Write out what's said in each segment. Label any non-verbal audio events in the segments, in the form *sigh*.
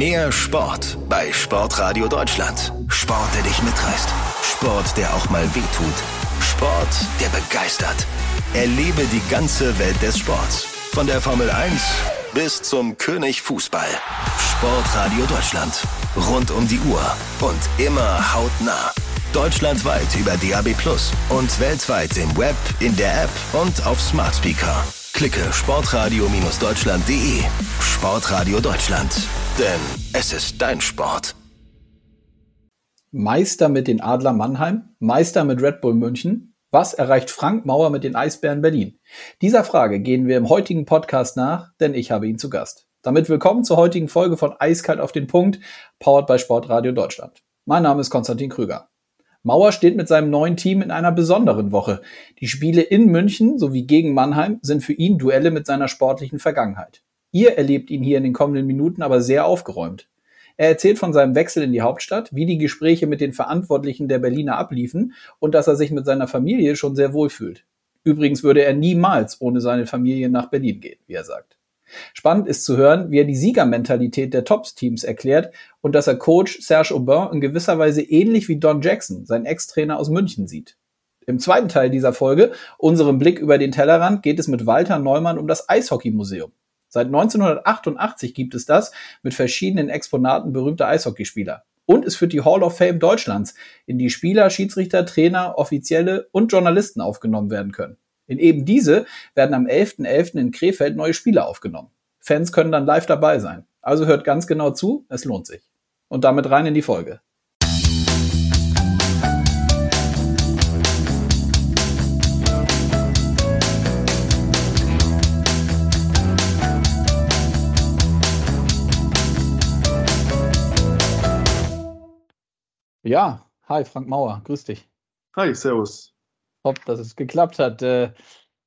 Mehr Sport bei Sportradio Deutschland. Sport, der dich mitreißt. Sport, der auch mal wehtut. Sport, der begeistert. Erlebe die ganze Welt des Sports. Von der Formel 1 bis zum König Fußball. Sportradio Deutschland. Rund um die Uhr und immer hautnah. Deutschlandweit über DAB Plus und weltweit im Web, in der App und auf Smart Speaker. Klicke sportradio-deutschland.de. Sportradio Deutschland. Denn es ist dein Sport. Meister mit den Adler Mannheim, Meister mit Red Bull München. Was erreicht Frank Mauer mit den Eisbären Berlin? Dieser Frage gehen wir im heutigen Podcast nach, denn ich habe ihn zu Gast. Damit willkommen zur heutigen Folge von Eiskalt auf den Punkt, powered by Sportradio Deutschland. Mein Name ist Konstantin Krüger. Mauer steht mit seinem neuen Team in einer besonderen Woche. Die Spiele in München sowie gegen Mannheim sind für ihn Duelle mit seiner sportlichen Vergangenheit. Ihr erlebt ihn hier in den kommenden Minuten aber sehr aufgeräumt. Er erzählt von seinem Wechsel in die Hauptstadt, wie die Gespräche mit den Verantwortlichen der Berliner abliefen und dass er sich mit seiner Familie schon sehr wohl fühlt. Übrigens würde er niemals ohne seine Familie nach Berlin gehen, wie er sagt. Spannend ist zu hören, wie er die Siegermentalität der Tops-Teams erklärt und dass er Coach Serge Aubin in gewisser Weise ähnlich wie Don Jackson, sein Ex-Trainer aus München, sieht. Im zweiten Teil dieser Folge, unserem Blick über den Tellerrand, geht es mit Walter Neumann um das Eishockey-Museum. Seit 1988 gibt es das mit verschiedenen Exponaten berühmter Eishockeyspieler. Und es führt die Hall of Fame Deutschlands, in die Spieler, Schiedsrichter, Trainer, Offizielle und Journalisten aufgenommen werden können. In eben diese werden am 11.11. .11. in Krefeld neue Spiele aufgenommen. Fans können dann live dabei sein. Also hört ganz genau zu, es lohnt sich. Und damit rein in die Folge. Ja, hi Frank Mauer, grüß dich. Hi, servus. Hopp, dass es geklappt hat. Äh,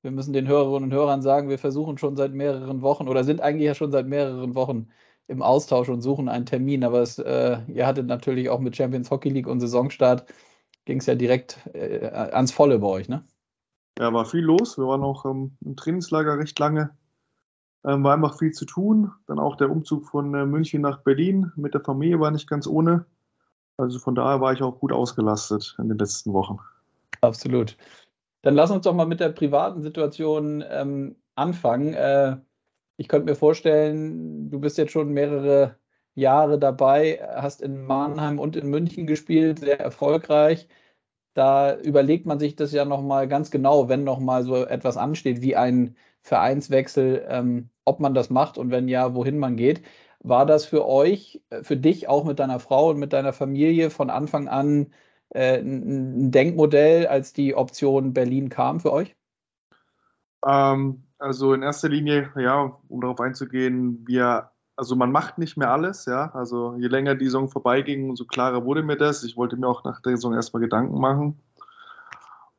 wir müssen den Hörerinnen und Hörern sagen, wir versuchen schon seit mehreren Wochen oder sind eigentlich ja schon seit mehreren Wochen im Austausch und suchen einen Termin. Aber es, äh, ihr hattet natürlich auch mit Champions Hockey League und Saisonstart, ging es ja direkt äh, ans Volle bei euch, ne? Ja, war viel los. Wir waren auch ähm, im Trainingslager recht lange. Ähm, war einfach viel zu tun. Dann auch der Umzug von äh, München nach Berlin mit der Familie war nicht ganz ohne. Also von daher war ich auch gut ausgelastet in den letzten Wochen. Absolut. Dann lass uns doch mal mit der privaten Situation ähm, anfangen. Äh, ich könnte mir vorstellen, du bist jetzt schon mehrere Jahre dabei, hast in Mannheim und in München gespielt, sehr erfolgreich. Da überlegt man sich das ja nochmal ganz genau, wenn nochmal so etwas ansteht wie ein Vereinswechsel, ähm, ob man das macht und wenn ja, wohin man geht. War das für euch, äh, für dich auch mit deiner Frau und mit deiner Familie von Anfang an äh, ein Denkmodell, als die Option Berlin kam für euch? Ähm, also in erster Linie, ja, um darauf einzugehen, wir, also man macht nicht mehr alles, ja. Also je länger die Saison vorbeiging, umso klarer wurde mir das. Ich wollte mir auch nach der Saison erstmal Gedanken machen.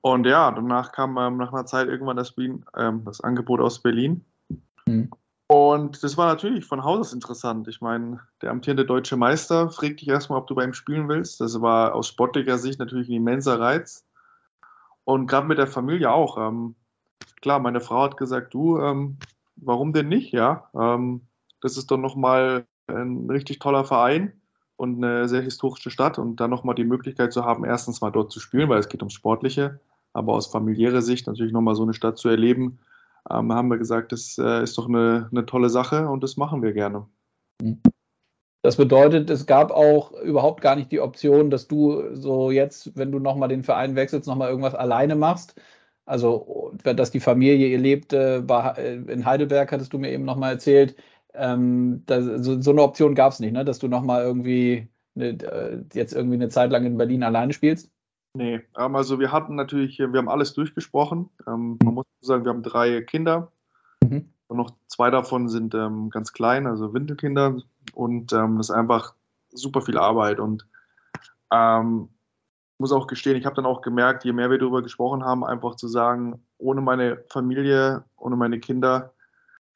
Und ja, danach kam ähm, nach einer Zeit irgendwann das, Berlin, ähm, das Angebot aus Berlin. Mhm. Und das war natürlich von Haus aus interessant. Ich meine, der amtierende deutsche Meister fragt dich erstmal, ob du bei ihm spielen willst. Das war aus sportlicher Sicht natürlich ein immenser Reiz. Und gerade mit der Familie auch. Ähm, klar, meine Frau hat gesagt, du, ähm, warum denn nicht? Ja, ähm, das ist doch nochmal ein richtig toller Verein und eine sehr historische Stadt und dann nochmal die Möglichkeit zu haben, erstens mal dort zu spielen, weil es geht ums Sportliche, aber aus familiärer Sicht natürlich nochmal so eine Stadt zu erleben, ähm, haben wir gesagt, das äh, ist doch eine, eine tolle Sache und das machen wir gerne. Mhm. Das bedeutet, es gab auch überhaupt gar nicht die Option, dass du so jetzt, wenn du nochmal den Verein wechselst, nochmal irgendwas alleine machst. Also, dass die Familie ihr lebt äh, in Heidelberg, hattest du mir eben nochmal erzählt. Ähm, das, so, so, eine Option gab es nicht, ne? dass du nochmal irgendwie eine, äh, jetzt irgendwie eine Zeit lang in Berlin alleine spielst? Nee, ähm, also wir hatten natürlich, wir haben alles durchgesprochen. Ähm, man muss sagen, wir haben drei Kinder. Mhm. Und noch zwei davon sind ähm, ganz klein, also Windelkinder. Und das ist einfach super viel Arbeit. Und ähm, muss auch gestehen, ich habe dann auch gemerkt, je mehr wir darüber gesprochen haben, einfach zu sagen, ohne meine Familie, ohne meine Kinder,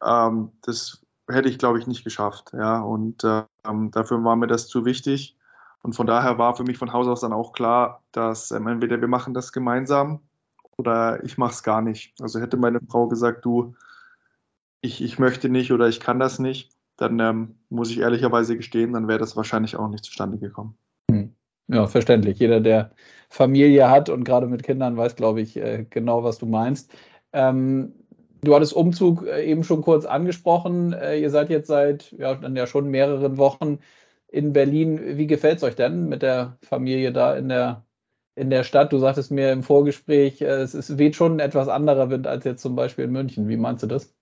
ähm, das hätte ich, glaube ich, nicht geschafft. Ja, und ähm, dafür war mir das zu wichtig. Und von daher war für mich von Haus aus dann auch klar, dass ähm, entweder wir machen das gemeinsam oder ich mache es gar nicht. Also hätte meine Frau gesagt, du, ich, ich möchte nicht oder ich kann das nicht, dann ähm, muss ich ehrlicherweise gestehen, dann wäre das wahrscheinlich auch nicht zustande gekommen. Hm. Ja, verständlich. Jeder, der Familie hat und gerade mit Kindern weiß, glaube ich, äh, genau, was du meinst. Ähm, du hattest Umzug äh, eben schon kurz angesprochen. Äh, ihr seid jetzt seit ja, dann ja schon mehreren Wochen in Berlin. Wie gefällt es euch denn mit der Familie da in der, in der Stadt? Du sagtest mir im Vorgespräch, es ist, weht schon ein etwas anderer Wind als jetzt zum Beispiel in München. Wie meinst du das?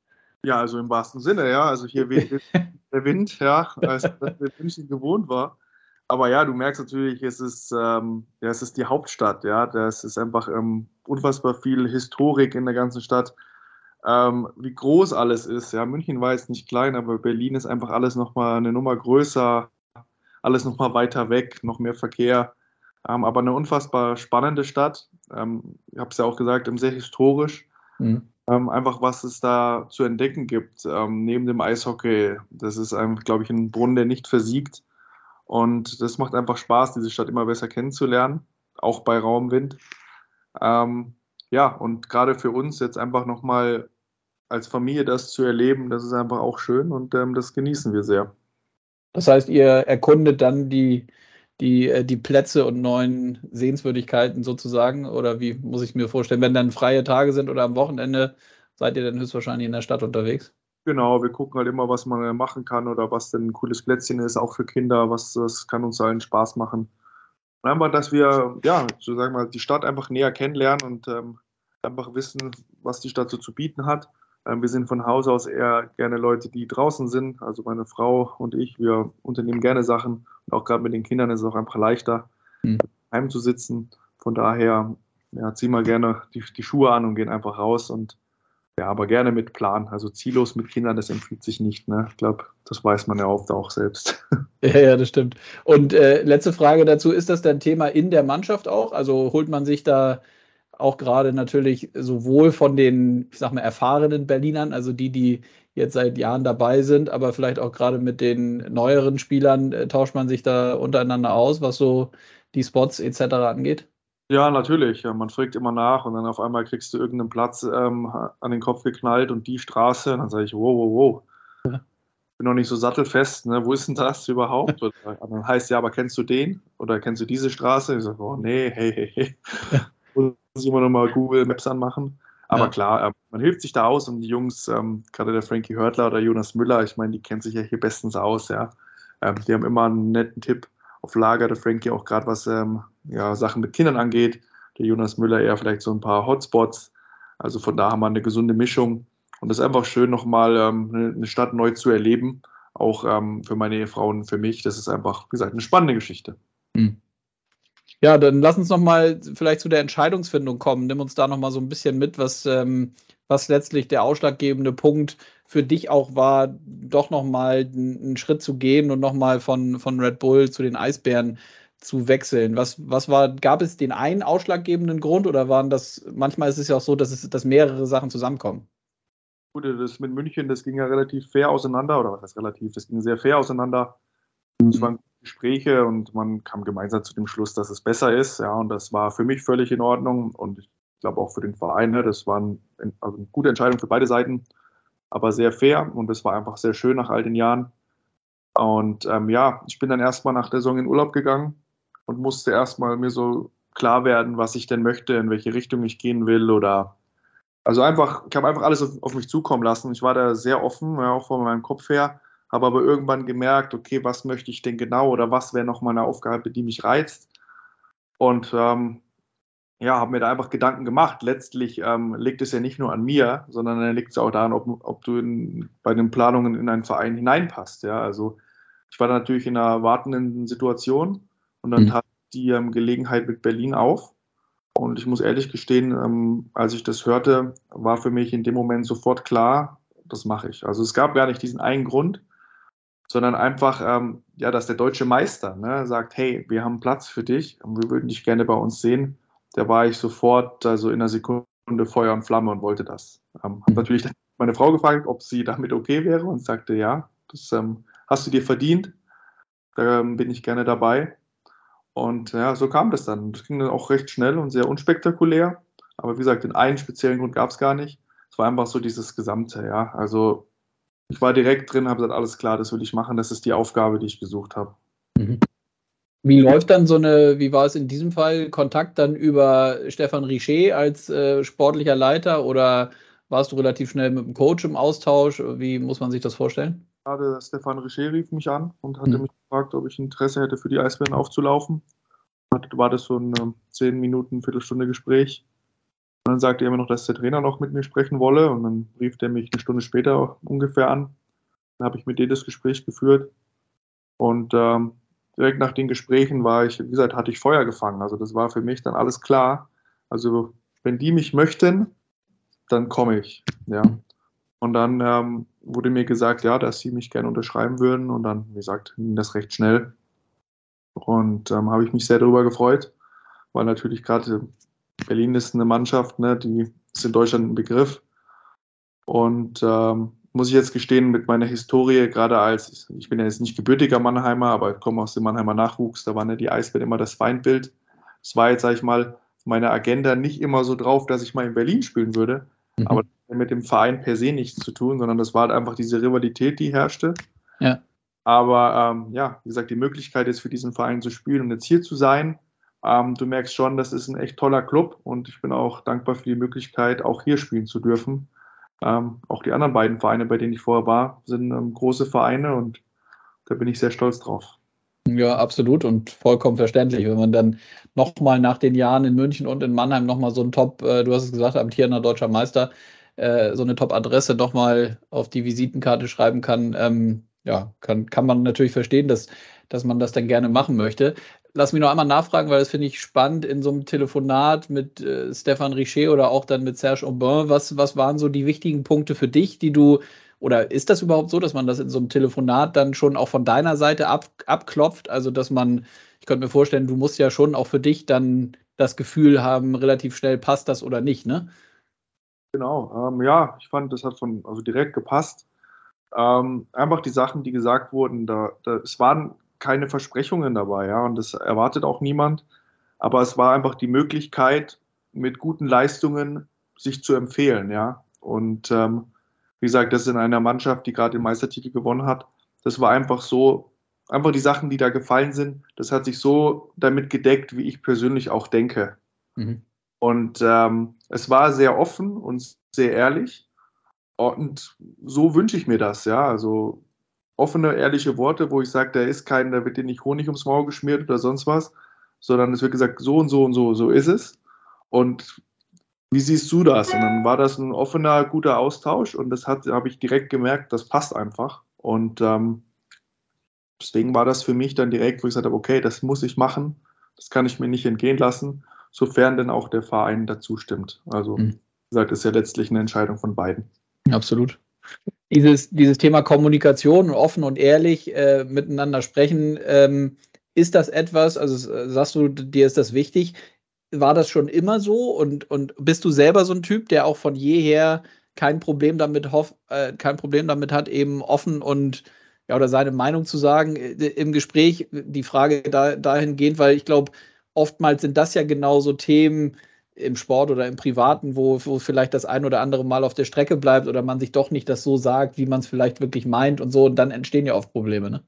Ja, also im wahrsten Sinne, ja. Also hier weht *laughs* der Wind, ja, als das in München gewohnt war. Aber ja, du merkst natürlich, es ist, ähm, ja, es ist die Hauptstadt, ja. Das ist einfach ähm, unfassbar viel Historik in der ganzen Stadt. Ähm, wie groß alles ist. Ja, München war jetzt nicht klein, aber Berlin ist einfach alles nochmal eine Nummer größer, alles nochmal weiter weg, noch mehr Verkehr. Ähm, aber eine unfassbar spannende Stadt. Ähm, ich habe es ja auch gesagt, sehr historisch. Mhm. Ähm, einfach, was es da zu entdecken gibt, ähm, neben dem Eishockey. Das ist glaube ich, ein Brunnen, der nicht versiegt. Und das macht einfach Spaß, diese Stadt immer besser kennenzulernen, auch bei Raumwind. Ähm, ja, und gerade für uns jetzt einfach nochmal als Familie das zu erleben, das ist einfach auch schön und ähm, das genießen wir sehr. Das heißt, ihr erkundet dann die, die, äh, die Plätze und neuen Sehenswürdigkeiten sozusagen? Oder wie muss ich mir vorstellen, wenn dann freie Tage sind oder am Wochenende, seid ihr dann höchstwahrscheinlich in der Stadt unterwegs? Genau, wir gucken halt immer, was man machen kann oder was denn ein cooles Plätzchen ist, auch für Kinder, was das kann uns allen Spaß machen. Und einfach, dass wir, ja, so sagen wir, die Stadt einfach näher kennenlernen und ähm, einfach wissen, was die Stadt so zu bieten hat. Ähm, wir sind von Haus aus eher gerne Leute, die draußen sind. Also meine Frau und ich, wir unternehmen gerne Sachen. Und auch gerade mit den Kindern ist es auch einfach leichter, mhm. heimzusitzen. Von daher ja, ziehen wir gerne die, die Schuhe an und gehen einfach raus und ja, aber gerne mit Plan. Also ziellos mit Kindern, das empfiehlt sich nicht. Ne? Ich glaube, das weiß man ja oft auch selbst. *laughs* Ja, ja, das stimmt. Und äh, letzte Frage dazu, ist das dann Thema in der Mannschaft auch? Also holt man sich da auch gerade natürlich sowohl von den, ich sag mal, erfahrenen Berlinern, also die, die jetzt seit Jahren dabei sind, aber vielleicht auch gerade mit den neueren Spielern, äh, tauscht man sich da untereinander aus, was so die Spots etc. angeht? Ja, natürlich. Ja, man fragt immer nach und dann auf einmal kriegst du irgendeinen Platz ähm, an den Kopf geknallt und die Straße. Und dann sage ich, wow, wow, wow. Ja. Bin noch nicht so sattelfest, ne? wo ist denn das überhaupt? und dann heißt ja, aber kennst du den? Oder kennst du diese Straße? Ich sage, oh nee, hey, hey, hey. Ja. Muss ich immer nochmal Google Maps anmachen. Aber ja. klar, äh, man hilft sich da aus und die Jungs, ähm, gerade der Frankie Hörtler oder Jonas Müller, ich meine, die kennen sich ja hier bestens aus, ja. Ähm, die haben immer einen netten Tipp auf Lager, der Frankie auch gerade was ähm, ja, Sachen mit Kindern angeht. Der Jonas Müller eher vielleicht so ein paar Hotspots. Also von da haben wir eine gesunde Mischung. Und es ist einfach schön, nochmal ähm, eine Stadt neu zu erleben. Auch ähm, für meine Ehefrau und für mich. Das ist einfach, wie gesagt, eine spannende Geschichte. Mhm. Ja, dann lass uns nochmal vielleicht zu der Entscheidungsfindung kommen. Nimm uns da nochmal so ein bisschen mit, was, ähm, was letztlich der ausschlaggebende Punkt für dich auch war, doch nochmal einen Schritt zu gehen und nochmal von, von Red Bull zu den Eisbären zu wechseln? Was, was war, gab es den einen ausschlaggebenden Grund oder waren das, manchmal ist es ja auch so, dass, es, dass mehrere Sachen zusammenkommen? Gut, das mit München, das ging ja relativ fair auseinander, oder was heißt relativ, das ging sehr fair auseinander. Es mhm. waren Gespräche und man kam gemeinsam zu dem Schluss, dass es besser ist, ja, und das war für mich völlig in Ordnung und ich glaube auch für den Verein, ne, das war ein, also eine gute Entscheidung für beide Seiten, aber sehr fair und es war einfach sehr schön nach all den Jahren. Und ähm, ja, ich bin dann erstmal nach der Saison in Urlaub gegangen und musste erstmal mir so klar werden, was ich denn möchte, in welche Richtung ich gehen will oder also einfach, ich habe einfach alles auf, auf, mich zukommen lassen. Ich war da sehr offen, ja, auch von meinem Kopf her, habe aber irgendwann gemerkt, okay, was möchte ich denn genau oder was wäre noch meine Aufgabe, die mich reizt. Und ähm, ja, habe mir da einfach Gedanken gemacht. Letztlich ähm, liegt es ja nicht nur an mir, sondern dann liegt es auch daran, ob, ob du in, bei den Planungen in einen Verein hineinpasst. Ja, also ich war natürlich in einer wartenden Situation und dann mhm. tat die ähm, Gelegenheit mit Berlin auf. Und ich muss ehrlich gestehen, ähm, als ich das hörte, war für mich in dem Moment sofort klar, das mache ich. Also es gab gar nicht diesen einen Grund, sondern einfach, ähm, ja, dass der deutsche Meister ne, sagt, hey, wir haben Platz für dich und wir würden dich gerne bei uns sehen. Da war ich sofort also in einer Sekunde Feuer und Flamme und wollte das. Ähm, habe natürlich meine Frau gefragt, ob sie damit okay wäre und sagte, ja, das ähm, hast du dir verdient. Da ähm, bin ich gerne dabei. Und ja, so kam das dann. Das ging dann auch recht schnell und sehr unspektakulär. Aber wie gesagt, den einen speziellen Grund gab es gar nicht. Es war einfach so dieses Gesamte, ja. Also ich war direkt drin, habe gesagt, alles klar, das will ich machen, das ist die Aufgabe, die ich gesucht habe. Mhm. Wie läuft dann so eine, wie war es in diesem Fall, Kontakt dann über Stefan Richer als äh, sportlicher Leiter oder warst du relativ schnell mit dem Coach im Austausch? Wie muss man sich das vorstellen? Gerade Stefan Richer rief mich an und hatte mhm. mich gefragt, ob ich Interesse hätte, für die Eisbären aufzulaufen. War das so ein äh, zehn Minuten, Viertelstunde Gespräch. Und dann sagte er immer noch, dass der Trainer noch mit mir sprechen wolle. Und dann rief der mich eine Stunde später ungefähr an. Dann habe ich mit dem das Gespräch geführt. Und ähm, direkt nach den Gesprächen war ich, wie gesagt, hatte ich Feuer gefangen. Also das war für mich dann alles klar. Also wenn die mich möchten, dann komme ich. Ja. Und dann ähm, wurde mir gesagt, ja, dass sie mich gerne unterschreiben würden. Und dann, wie gesagt, ging das recht schnell. Und ähm, habe ich mich sehr darüber gefreut, weil natürlich gerade Berlin ist eine Mannschaft, ne, die ist in Deutschland ein Begriff. Und ähm, muss ich jetzt gestehen, mit meiner Historie, gerade als, ich bin ja jetzt nicht gebürtiger Mannheimer, aber ich komme aus dem Mannheimer Nachwuchs, da waren ja die Eisbären immer das Feindbild. Es war jetzt, sag ich mal, meine Agenda nicht immer so drauf, dass ich mal in Berlin spielen würde. Mhm. Aber mit dem Verein per se nichts zu tun, sondern das war halt einfach diese Rivalität, die herrschte. Ja. Aber ähm, ja, wie gesagt, die Möglichkeit ist für diesen Verein zu spielen und jetzt hier zu sein, ähm, du merkst schon, das ist ein echt toller Club und ich bin auch dankbar für die Möglichkeit, auch hier spielen zu dürfen. Ähm, auch die anderen beiden Vereine, bei denen ich vorher war, sind ähm, große Vereine und da bin ich sehr stolz drauf. Ja, absolut und vollkommen verständlich. Wenn man dann nochmal nach den Jahren in München und in Mannheim nochmal so ein Top, äh, du hast es gesagt, amtierender deutscher Meister, äh, so eine Top-Adresse nochmal auf die Visitenkarte schreiben kann, ähm, ja, kann, kann man natürlich verstehen, dass, dass man das dann gerne machen möchte lass mich noch einmal nachfragen, weil das finde ich spannend in so einem Telefonat mit äh, Stefan Richer oder auch dann mit Serge Aubin. Was, was waren so die wichtigen Punkte für dich, die du, oder ist das überhaupt so, dass man das in so einem Telefonat dann schon auch von deiner Seite ab, abklopft? Also, dass man, ich könnte mir vorstellen, du musst ja schon auch für dich dann das Gefühl haben, relativ schnell passt das oder nicht, ne? Genau, ähm, ja, ich fand, das hat von, also direkt gepasst. Ähm, einfach die Sachen, die gesagt wurden, da, da, es waren keine Versprechungen dabei, ja, und das erwartet auch niemand. Aber es war einfach die Möglichkeit, mit guten Leistungen sich zu empfehlen, ja. Und ähm, wie gesagt, das in einer Mannschaft, die gerade den Meistertitel gewonnen hat, das war einfach so, einfach die Sachen, die da gefallen sind, das hat sich so damit gedeckt, wie ich persönlich auch denke. Mhm. Und ähm, es war sehr offen und sehr ehrlich. Und so wünsche ich mir das, ja. Also offene, ehrliche Worte, wo ich sage, da ist kein, da wird dir nicht Honig ums Maul geschmiert oder sonst was, sondern es wird gesagt, so und so und so, so ist es. Und wie siehst du das? Und dann war das ein offener, guter Austausch und das habe ich direkt gemerkt, das passt einfach. Und ähm, deswegen war das für mich dann direkt, wo ich gesagt habe, okay, das muss ich machen, das kann ich mir nicht entgehen lassen, sofern denn auch der Verein dazu stimmt. Also, mhm. wie gesagt, ist ja letztlich eine Entscheidung von beiden. Absolut dieses, dieses Thema Kommunikation, offen und ehrlich äh, miteinander sprechen, ähm, ist das etwas, also sagst du, dir ist das wichtig? War das schon immer so und, und bist du selber so ein Typ, der auch von jeher kein Problem damit hoff, äh, kein Problem damit hat, eben offen und ja, oder seine Meinung zu sagen äh, im Gespräch, die Frage da, dahingehend, weil ich glaube, oftmals sind das ja genau so Themen, im Sport oder im Privaten, wo, wo vielleicht das ein oder andere Mal auf der Strecke bleibt oder man sich doch nicht das so sagt, wie man es vielleicht wirklich meint und so. Und dann entstehen ja oft Probleme. Ne?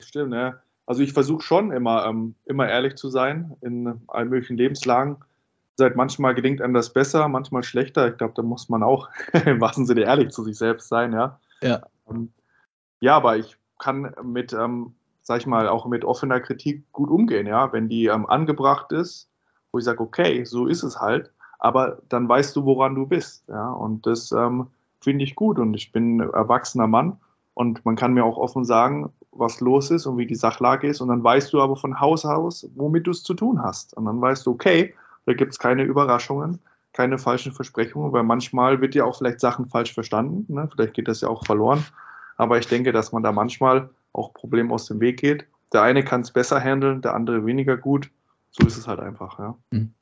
Stimmt, ja. Also ich versuche schon immer, ähm, immer ehrlich zu sein in allen möglichen Lebenslagen. Seit manchmal gelingt einem das besser, manchmal schlechter. Ich glaube, da muss man auch *laughs* im wahrsten Sinne ehrlich zu sich selbst sein, ja. Ja, ähm, ja aber ich kann mit, ähm, sag ich mal, auch mit offener Kritik gut umgehen, ja. Wenn die ähm, angebracht ist, wo ich sage, okay, so ist es halt, aber dann weißt du, woran du bist. Ja? Und das ähm, finde ich gut und ich bin ein erwachsener Mann und man kann mir auch offen sagen, was los ist und wie die Sachlage ist und dann weißt du aber von Haus aus, womit du es zu tun hast. Und dann weißt du, okay, da gibt es keine Überraschungen, keine falschen Versprechungen, weil manchmal wird ja auch vielleicht Sachen falsch verstanden, ne? vielleicht geht das ja auch verloren. Aber ich denke, dass man da manchmal auch Probleme aus dem Weg geht. Der eine kann es besser handeln, der andere weniger gut so ist es halt einfach, ja. Hm.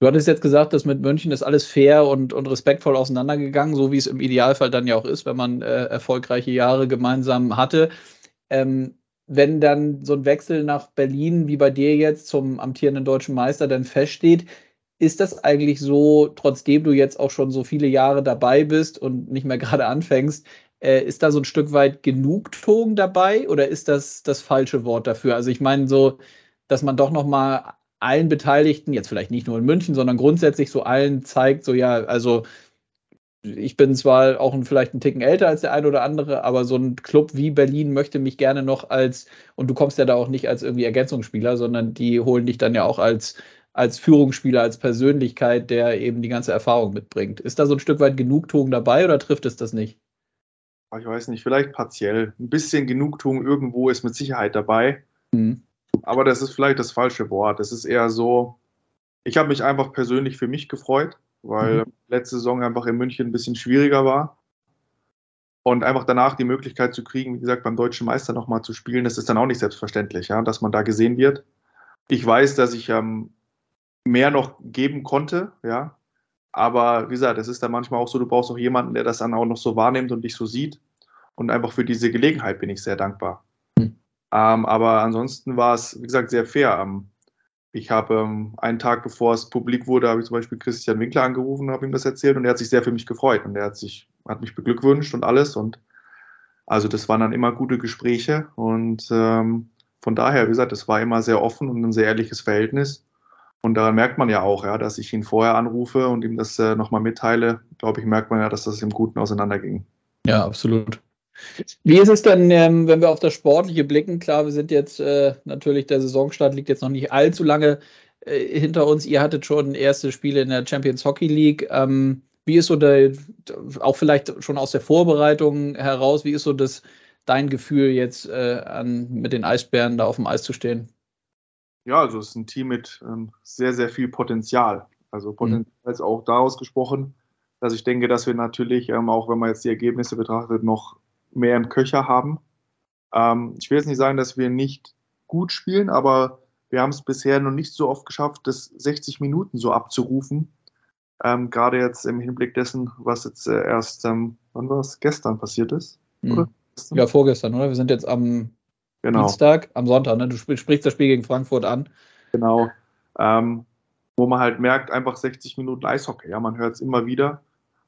Du hattest jetzt gesagt, dass mit München ist alles fair und, und respektvoll auseinandergegangen, so wie es im Idealfall dann ja auch ist, wenn man äh, erfolgreiche Jahre gemeinsam hatte. Ähm, wenn dann so ein Wechsel nach Berlin wie bei dir jetzt zum amtierenden deutschen Meister dann feststeht, ist das eigentlich so, trotzdem du jetzt auch schon so viele Jahre dabei bist und nicht mehr *laughs* gerade anfängst, Äh, ist da so ein Stück weit Genugtuung dabei oder ist das das falsche Wort dafür? Also ich meine so, dass man doch noch mal allen Beteiligten, jetzt vielleicht nicht nur in München, sondern grundsätzlich so allen zeigt, so ja, also ich bin zwar auch ein, vielleicht ein Ticken älter als der eine oder andere, aber so ein Club wie Berlin möchte mich gerne noch als, und du kommst ja da auch nicht als irgendwie Ergänzungsspieler, sondern die holen dich dann ja auch als, als Führungsspieler, als Persönlichkeit, der eben die ganze Erfahrung mitbringt. Ist da so ein Stück weit Genugtuung dabei oder trifft es das nicht? Ich weiß nicht, vielleicht partiell. Ein bisschen Genugtuung irgendwo ist mit Sicherheit dabei. Mhm. Aber das ist vielleicht das falsche Wort. Es ist eher so, ich habe mich einfach persönlich für mich gefreut weil mhm. letzte Saison einfach in München ein bisschen schwieriger war. Und einfach danach die Möglichkeit zu kriegen, wie gesagt, beim deutschen Meister nochmal zu spielen, das ist dann auch nicht selbstverständlich, ja, dass man da gesehen wird. Ich weiß, dass ich ähm, mehr noch geben konnte, ja. Aber wie gesagt, es ist dann manchmal auch so, du brauchst auch jemanden, der das dann auch noch so wahrnimmt und dich so sieht. Und einfach für diese Gelegenheit bin ich sehr dankbar. Ähm, aber ansonsten war es, wie gesagt, sehr fair. Ähm, ich habe ähm, einen Tag bevor es publik wurde, habe ich zum Beispiel Christian Winkler angerufen und habe ihm das erzählt und er hat sich sehr für mich gefreut und er hat sich, hat mich beglückwünscht und alles und also das waren dann immer gute Gespräche und ähm, von daher, wie gesagt, es war immer sehr offen und ein sehr ehrliches Verhältnis. Und daran merkt man ja auch, ja, dass ich ihn vorher anrufe und ihm das äh, nochmal mitteile, glaube ich, merkt man ja, dass das im Guten auseinanderging. Ja, absolut. Wie ist es denn, ähm, wenn wir auf das Sportliche blicken? Klar, wir sind jetzt äh, natürlich, der Saisonstart liegt jetzt noch nicht allzu lange äh, hinter uns. Ihr hattet schon erste Spiele in der Champions Hockey League. Ähm, wie ist so der, auch vielleicht schon aus der Vorbereitung heraus, wie ist so das dein Gefühl jetzt äh, an, mit den Eisbären da auf dem Eis zu stehen? Ja, also es ist ein Team mit ähm, sehr, sehr viel Potenzial. Also mhm. Potenzial mhm. ist auch daraus gesprochen, dass ich denke, dass wir natürlich, auch wenn man jetzt die Ergebnisse betrachtet, noch mehr im Köcher haben. Ähm, ich will jetzt nicht sagen, dass wir nicht gut spielen, aber wir haben es bisher noch nicht so oft geschafft, das 60 Minuten so abzurufen. Ähm, Gerade jetzt im Hinblick dessen, was jetzt äh, erst, ähm, wann war es, gestern passiert ist, mhm. Ja, vorgestern, oder? Wir sind jetzt am genau. Dienstag, am Sonntag, ne? Du sprichst das Spiel gegen Frankfurt an. Genau. Ähm, wo man halt merkt, einfach 60 Minuten Eishockey. Ja, man hört es immer wieder.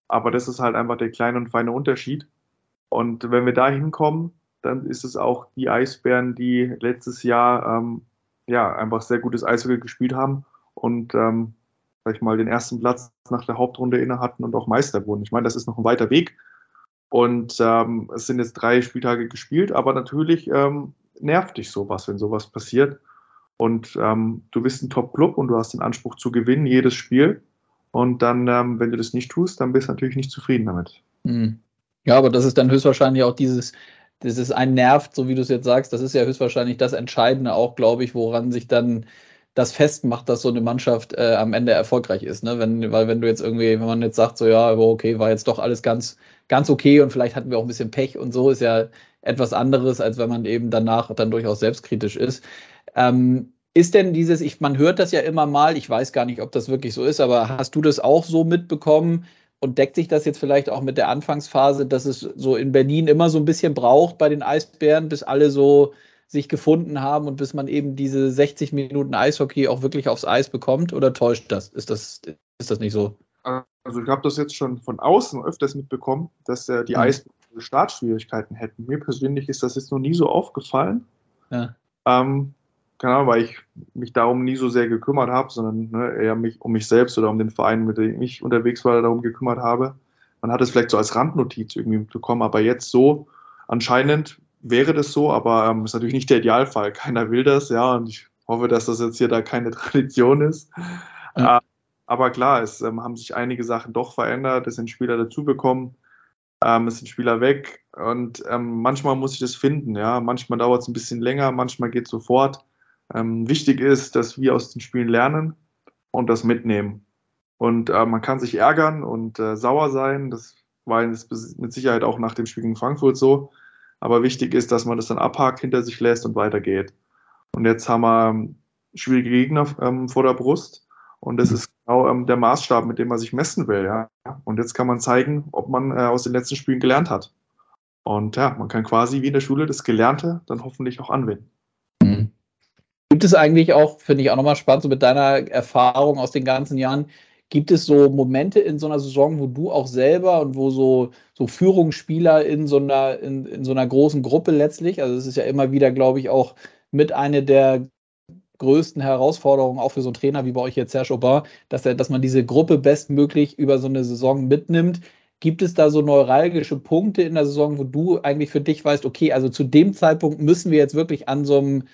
Aber das ist halt einfach der kleine und feine Unterschied. Und wenn wir da hinkommen, dann ist es auch die Eisbären, die letztes Jahr ähm, ja einfach sehr gutes Eishockey gespielt haben und ähm, sag ich mal den ersten Platz nach der Hauptrunde inne hatten und auch Meister wurden. Ich meine, das ist noch ein weiter Weg und ähm, es sind jetzt drei Spieltage gespielt, aber natürlich ähm, nervt dich sowas, wenn sowas passiert. Und ähm, du bist ein Top-Club und du hast den Anspruch zu gewinnen, jedes Spiel. Und dann, ähm, wenn du das nicht tust, dann bist du natürlich nicht zufrieden damit. Mhm. Ja, aber das ist dann höchstwahrscheinlich auch dieses, das ist ein nervt, so wie du es jetzt sagst, das ist ja höchstwahrscheinlich das Entscheidende auch, glaube ich, woran sich dann das festmacht, dass so eine Mannschaft äh, am Ende erfolgreich ist. Ne? Wenn, weil wenn du jetzt irgendwie, wenn man jetzt sagt, so ja, okay, war jetzt doch alles ganz, ganz okay und vielleicht hatten wir auch ein bisschen Pech und so, ist ja etwas anderes, als wenn man eben danach dann durchaus selbstkritisch ist. Ähm, ist denn dieses, ich, man hört das ja immer mal, ich weiß gar nicht, ob das wirklich so ist, aber hast du das auch so mitbekommen, und deckt sich das jetzt vielleicht auch mit der Anfangsphase, dass es so in Berlin immer so ein bisschen braucht bei den Eisbären, bis alle so sich gefunden haben und bis man eben diese 60 Minuten Eishockey auch wirklich aufs Eis bekommt? Oder täuscht das? Ist das, ist das nicht so? Also ich habe das jetzt schon von außen öfters mitbekommen, dass äh, die mhm. Eisbären Startschwierigkeiten hätten. Mir persönlich ist das jetzt noch nie so aufgefallen. Ja. Ähm, keine Ahnung, weil ich mich darum nie so sehr gekümmert habe, sondern ne, eher mich um mich selbst oder um den Verein, mit dem ich unterwegs war, darum gekümmert habe. Man hat es vielleicht so als Randnotiz irgendwie mitbekommen, aber jetzt so, anscheinend wäre das so, aber ähm, ist natürlich nicht der Idealfall. Keiner will das, ja, und ich hoffe, dass das jetzt hier da keine *laughs* Tradition ist. Ja. Äh, aber klar, es ähm, haben sich einige Sachen doch verändert, es sind Spieler dazugekommen, ähm, es sind Spieler weg und ähm, manchmal muss ich das finden, ja. Manchmal dauert es ein bisschen länger, manchmal geht es sofort. Ähm, wichtig ist, dass wir aus den Spielen lernen und das mitnehmen. Und äh, man kann sich ärgern und äh, sauer sein. Das war mit Sicherheit auch nach dem Spiel gegen Frankfurt so. Aber wichtig ist, dass man das dann abhakt, hinter sich lässt und weitergeht. Und jetzt haben wir ähm, schwierige Gegner ähm, vor der Brust. Und das ist genau ähm, der Maßstab, mit dem man sich messen will. Ja? Und jetzt kann man zeigen, ob man äh, aus den letzten Spielen gelernt hat. Und ja, man kann quasi wie in der Schule das Gelernte dann hoffentlich auch anwenden. Gibt es eigentlich auch, finde ich auch nochmal spannend, so mit deiner Erfahrung aus den ganzen Jahren, Gibt es so Momente in so einer Saison, wo du auch selber und wo so, so Führungsspieler in so einer, in, in so einer großen Gruppe letztlich, also es ist ja immer wieder, glaube ich, auch mit einer der größten Herausforderungen auch für so einen Trainer wie bei euch jetzt Serge Aubin, dass er, dass man diese Gruppe bestmöglich über so eine Saison mitnimmt. Gibt es da so neuralgische Punkte in der Saison, wo du eigentlich für dich weißt, okay, also zu dem Zeitpunkt müssen wir jetzt wirklich an so einem,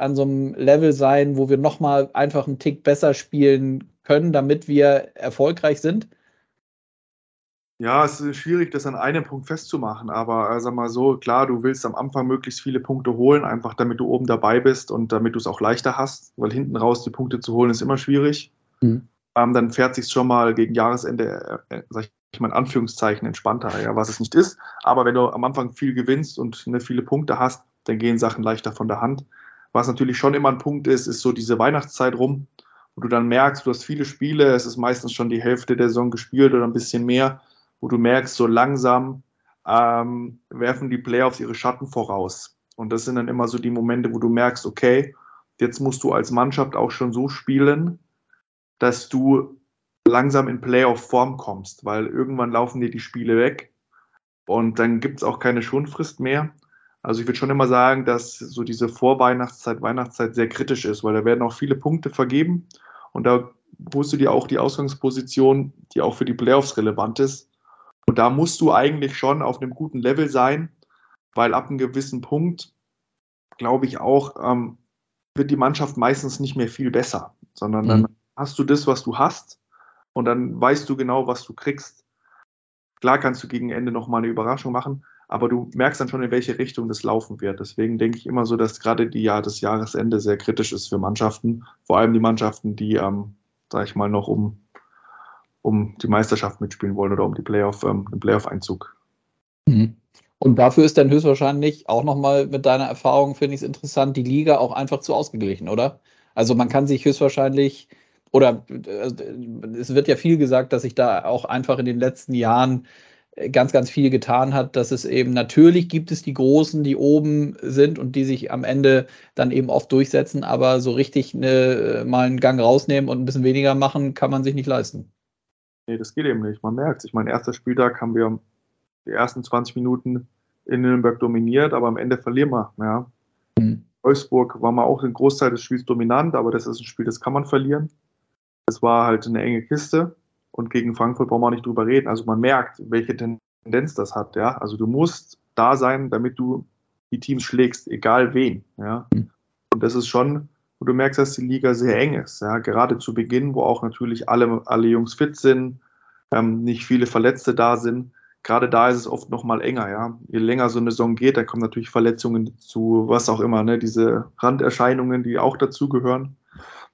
an so einem Level sein, wo wir nochmal einfach einen Tick besser spielen können, damit wir erfolgreich sind? Ja, es ist schwierig, das an einem Punkt festzumachen, aber äh, sag mal so, klar, du willst am Anfang möglichst viele Punkte holen, einfach damit du oben dabei bist und damit du es auch leichter hast, weil hinten raus die Punkte zu holen ist immer schwierig. Mhm. Ähm, dann fährt sich schon mal gegen Jahresende, äh, äh, sag ich mal in Anführungszeichen, entspannter, ja, was es nicht ist. Aber wenn du am Anfang viel gewinnst und ne, viele Punkte hast, dann gehen Sachen leichter von der Hand. Was natürlich schon immer ein Punkt ist, ist so diese Weihnachtszeit rum, wo du dann merkst, du hast viele Spiele, es ist meistens schon die Hälfte der Saison gespielt oder ein bisschen mehr wo du merkst, so langsam ähm, werfen die Playoffs ihre Schatten voraus. Und das sind dann immer so die Momente, wo du merkst, okay, jetzt musst du als Mannschaft auch schon so spielen, dass du langsam in Playoff-Form kommst, weil irgendwann laufen dir die Spiele weg und dann gibt es auch keine Schonfrist mehr. Also ich würde schon immer sagen, dass so diese Vorweihnachtszeit, Weihnachtszeit sehr kritisch ist, weil da werden auch viele Punkte vergeben und da holst du dir auch die Ausgangsposition, die auch für die Playoffs relevant ist. Und da musst du eigentlich schon auf einem guten Level sein, weil ab einem gewissen Punkt, glaube ich auch, ähm, wird die Mannschaft meistens nicht mehr viel besser, sondern mhm. dann hast du das, was du hast und dann weißt du genau, was du kriegst. Klar kannst du gegen Ende nochmal eine Überraschung machen, aber du merkst dann schon, in welche Richtung das laufen wird. Deswegen denke ich immer so, dass gerade die Jahr, das Jahresende sehr kritisch ist für Mannschaften, vor allem die Mannschaften, die, ähm, sag ich mal, noch um um die Meisterschaft mitspielen wollen oder um die Playoff, ähm, den Playoff-Einzug. Mhm. Und dafür ist dann höchstwahrscheinlich auch nochmal mit deiner Erfahrung, finde ich es interessant, die Liga auch einfach zu ausgeglichen, oder? Also man kann sich höchstwahrscheinlich, oder äh, es wird ja viel gesagt, dass sich da auch einfach in den letzten Jahren ganz, ganz viel getan hat, dass es eben natürlich gibt es die Großen, die oben sind und die sich am Ende dann eben oft durchsetzen, aber so richtig eine, äh, mal einen Gang rausnehmen und ein bisschen weniger machen, kann man sich nicht leisten. Nee, das geht eben nicht. Man merkt es. Ich meine, erster Spieltag haben wir die ersten 20 Minuten in Nürnberg dominiert, aber am Ende verlieren wir. Ja. Mhm. Wolfsburg war mal auch den Großteil des Spiels dominant, aber das ist ein Spiel, das kann man verlieren. Es war halt eine enge Kiste und gegen Frankfurt brauchen wir auch nicht drüber reden. Also man merkt, welche Tendenz das hat. Ja. Also du musst da sein, damit du die Teams schlägst, egal wen. Ja. Mhm. Und das ist schon wo du merkst, dass die Liga sehr eng ist. Ja? Gerade zu Beginn, wo auch natürlich alle, alle Jungs fit sind, ähm, nicht viele Verletzte da sind. Gerade da ist es oft noch mal enger. Ja? Je länger so eine Saison geht, dann kommen natürlich Verletzungen zu, was auch immer, ne? diese Randerscheinungen, die auch dazugehören.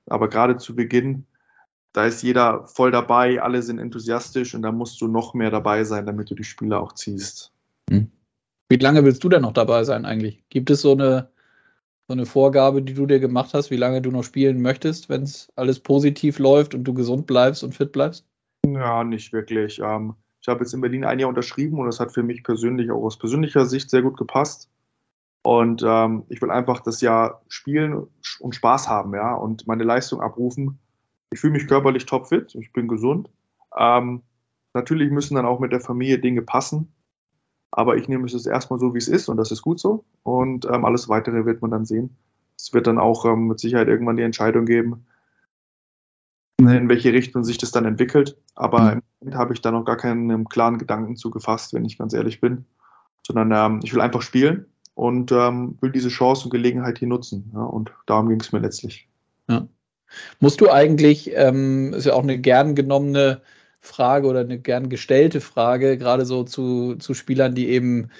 Aber gerade zu Beginn, da ist jeder voll dabei, alle sind enthusiastisch und da musst du noch mehr dabei sein, damit du die Spieler auch ziehst. Hm. Wie lange willst du denn noch dabei sein eigentlich? Gibt es so eine so eine Vorgabe, die du dir gemacht hast, wie lange du noch spielen möchtest, wenn es alles positiv läuft und du gesund bleibst und fit bleibst? Ja, nicht wirklich. Ähm, ich habe jetzt in Berlin ein Jahr unterschrieben und das hat für mich persönlich auch aus persönlicher Sicht sehr gut gepasst. Und ähm, ich will einfach das Jahr spielen und Spaß haben, ja, und meine Leistung abrufen. Ich fühle mich körperlich topfit, ich bin gesund. Ähm, natürlich müssen dann auch mit der Familie Dinge passen. Aber ich nehme es jetzt erstmal so, wie es ist und das ist gut so. Und ähm, alles weitere wird man dann sehen. Es wird dann auch ähm, mit Sicherheit irgendwann die Entscheidung geben, in welche Richtung sich das dann entwickelt. Aber mhm. im Moment habe ich da noch gar keinen klaren Gedanken zu gefasst, wenn ich ganz ehrlich bin. Sondern ähm, ich will einfach spielen und ähm, will diese Chance und Gelegenheit hier nutzen. Ja, und darum ging es mir letztlich. Ja. Musst du eigentlich, ähm, ist ja auch eine gern genommene Frage oder eine gern gestellte Frage, gerade so zu, zu Spielern, die eben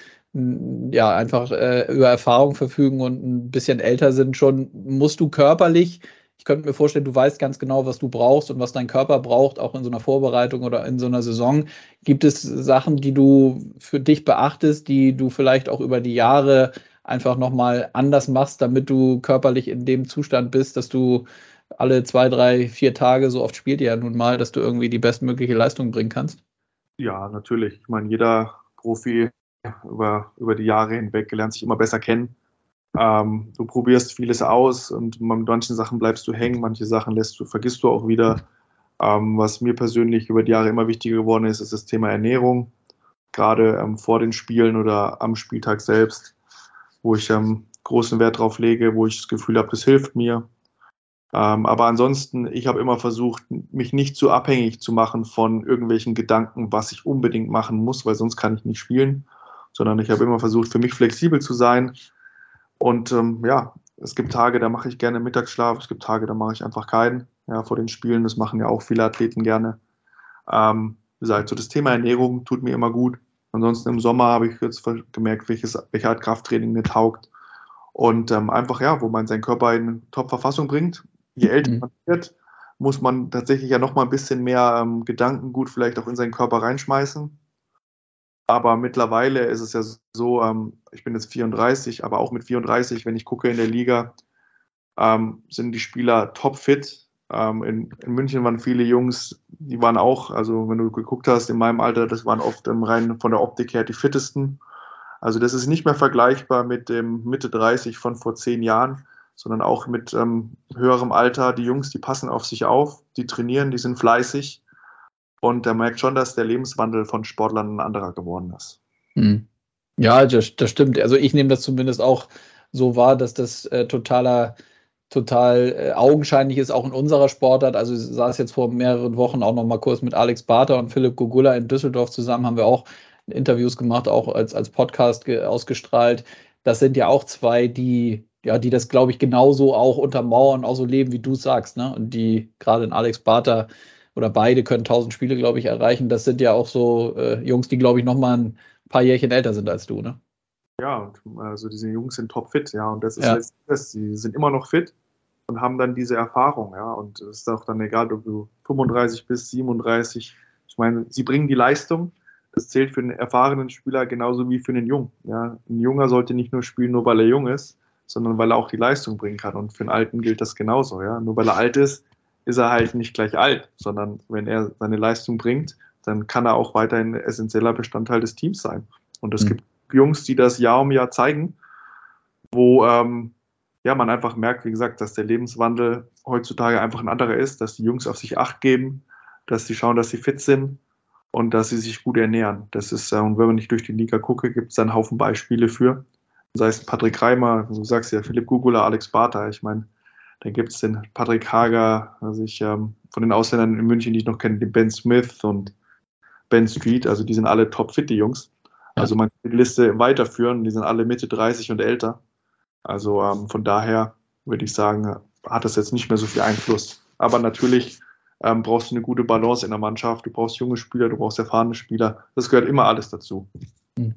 ja einfach äh, über Erfahrung verfügen und ein bisschen älter sind schon, musst du körperlich, ich könnte mir vorstellen, du weißt ganz genau, was du brauchst und was dein Körper braucht, auch in so einer Vorbereitung oder in so einer Saison. Gibt es Sachen, die du für dich beachtest, die du vielleicht auch über die Jahre einfach nochmal anders machst, damit du körperlich in dem Zustand bist, dass du alle zwei, drei, vier Tage, so oft spielt ihr ja nun mal, dass du irgendwie die bestmögliche Leistung bringen kannst? Ja, natürlich. Ich meine, jeder Profi über, über die Jahre hinweg lernt sich immer besser kennen. Ähm, du probierst vieles aus und mit manchen Sachen bleibst du hängen, manche Sachen lässt du, vergisst du auch wieder. Ähm, was mir persönlich über die Jahre immer wichtiger geworden ist, ist das Thema Ernährung. Gerade ähm, vor den Spielen oder am Spieltag selbst, wo ich ähm, großen Wert drauf lege, wo ich das Gefühl habe, das hilft mir. Ähm, aber ansonsten, ich habe immer versucht, mich nicht zu abhängig zu machen von irgendwelchen Gedanken, was ich unbedingt machen muss, weil sonst kann ich nicht spielen, sondern ich habe immer versucht, für mich flexibel zu sein. Und ähm, ja, es gibt Tage, da mache ich gerne Mittagsschlaf, es gibt Tage, da mache ich einfach keinen. Ja, vor den Spielen, das machen ja auch viele Athleten gerne. Ähm, wie gesagt, so das Thema Ernährung tut mir immer gut. Ansonsten im Sommer habe ich jetzt gemerkt, welches, welche Art Krafttraining mir taugt. Und ähm, einfach, ja, wo man seinen Körper in Top-Verfassung bringt. Je älter mhm. man wird, muss man tatsächlich ja noch mal ein bisschen mehr ähm, Gedankengut vielleicht auch in seinen Körper reinschmeißen. Aber mittlerweile ist es ja so, ähm, ich bin jetzt 34, aber auch mit 34, wenn ich gucke in der Liga, ähm, sind die Spieler topfit. Ähm, in, in, München waren viele Jungs, die waren auch, also wenn du geguckt hast, in meinem Alter, das waren oft im rein von der Optik her die fittesten. Also das ist nicht mehr vergleichbar mit dem Mitte 30 von vor zehn Jahren, sondern auch mit ähm, höherem Alter. Die Jungs, die passen auf sich auf, die trainieren, die sind fleißig. Und er merkt schon, dass der Lebenswandel von Sportlern ein anderer geworden ist. Hm. Ja, das, das, stimmt. Also ich nehme das zumindest auch so wahr, dass das äh, totaler, total äh, augenscheinlich ist, auch in unserer Sportart. Also ich saß jetzt vor mehreren Wochen auch noch mal kurz mit Alex Barter und Philipp Gogula in Düsseldorf zusammen, haben wir auch Interviews gemacht, auch als, als Podcast ausgestrahlt. Das sind ja auch zwei, die, ja, die das, glaube ich, genauso auch untermauern, auch so leben, wie du sagst, ne? Und die gerade in Alex Barter oder beide können 1000 Spiele, glaube ich, erreichen. Das sind ja auch so äh, Jungs, die, glaube ich, noch mal ein paar Jährchen älter sind als du, ne? Ja, also diese Jungs sind topfit, ja, und das ist ja. das, sie sind immer noch fit und haben dann diese Erfahrung, ja, und es ist auch dann egal, ob du 35 bist, 37, ich meine, sie bringen die Leistung, das zählt für einen erfahrenen Spieler genauso wie für einen Jungen, ja, ein Junger sollte nicht nur spielen, nur weil er jung ist, sondern weil er auch die Leistung bringen kann und für einen Alten gilt das genauso, ja, nur weil er alt ist, ist er halt nicht gleich alt, sondern wenn er seine Leistung bringt, dann kann er auch weiterhin essentieller Bestandteil des Teams sein. Und es mhm. gibt Jungs, die das Jahr um Jahr zeigen, wo ähm, ja, man einfach merkt, wie gesagt, dass der Lebenswandel heutzutage einfach ein anderer ist, dass die Jungs auf sich Acht geben, dass sie schauen, dass sie fit sind und dass sie sich gut ernähren. Das ist, äh, und wenn man nicht durch die Liga gucke, gibt es einen Haufen Beispiele für. Sei es Patrick Reimer, du sagst ja, Philipp Gugula, Alex Bartha. Ich meine, dann gibt es den Patrick Hager, also ich ähm, von den Ausländern in München, die ich noch kenne, den Ben Smith und Ben Street, also die sind alle topfit, die Jungs. Also man kann die Liste weiterführen, die sind alle Mitte 30 und älter. Also ähm, von daher würde ich sagen, hat das jetzt nicht mehr so viel Einfluss. Aber natürlich ähm, brauchst du eine gute Balance in der Mannschaft. Du brauchst junge Spieler, du brauchst erfahrene Spieler. Das gehört immer alles dazu. Mhm.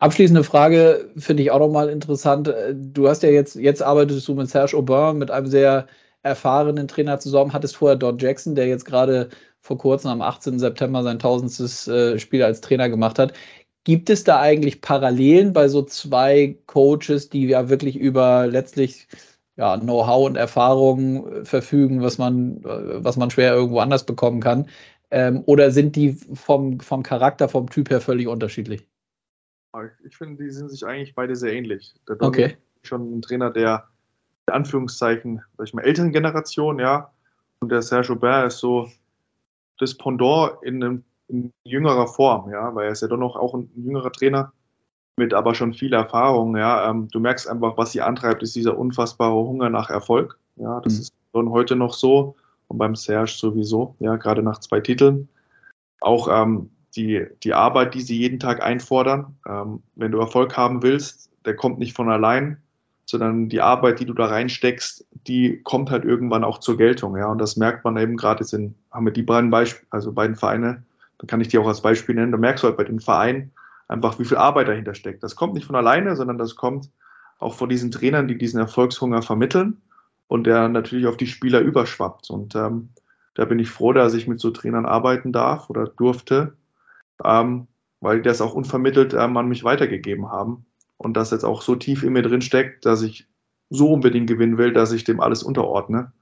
Abschließende Frage finde ich auch nochmal interessant. Du hast ja jetzt, jetzt arbeitest du mit Serge Aubin, mit einem sehr erfahrenen Trainer zusammen, hattest vorher Don Jackson, der jetzt gerade vor kurzem am 18. September sein tausendstes äh, Spiel als Trainer gemacht hat. Gibt es da eigentlich Parallelen bei so zwei Coaches, die ja wirklich über letztlich ja, Know-how und Erfahrung verfügen, was man, was man schwer irgendwo anders bekommen kann? Ähm, oder sind die vom, vom Charakter, vom Typ her völlig unterschiedlich? Ich finde, die sind sich eigentlich beide sehr ähnlich. Der okay. ist schon ein Trainer der, in Anführungszeichen, sag ich mal, älteren Generation, ja. Und der Serge Aubert ist so das Pendant in, einem, in jüngerer Form, ja, weil er ist ja doch noch auch ein, jüngerer Trainer mit aber schon viel Erfahrung, ja. Ähm, du merkst einfach, was sie antreibt, ist dieser unfassbare Hunger nach Erfolg. Ja, das mhm. ist schon heute noch so und beim Serge sowieso, ja, gerade nach zwei Titeln. Auch ähm, die, die Arbeit, die sie jeden Tag einfordern. Ähm, wenn du Erfolg haben willst, der kommt nicht von allein, sondern die Arbeit, die du da reinsteckst, die kommt halt irgendwann auch zur Geltung. Ja, und das merkt man eben gerade, sind, haben wir die beiden Beispiele, also beiden Vereine, da kann ich die auch als Beispiel nennen, da merkst du halt bei den Vereinen einfach, wie viel Arbeit dahinter steckt. Das kommt nicht von alleine, sondern das kommt auch von diesen Trainern, die diesen Erfolgshunger vermitteln und der natürlich auf die Spieler überschwappt. Und ähm, da bin ich froh, dass ich mit so Trainern arbeiten darf oder durfte, ähm, weil die das auch unvermittelt ähm, an mich weitergegeben haben und das jetzt auch so tief in mir drin steckt, dass ich so unbedingt gewinnen will, dass ich dem alles unterordne.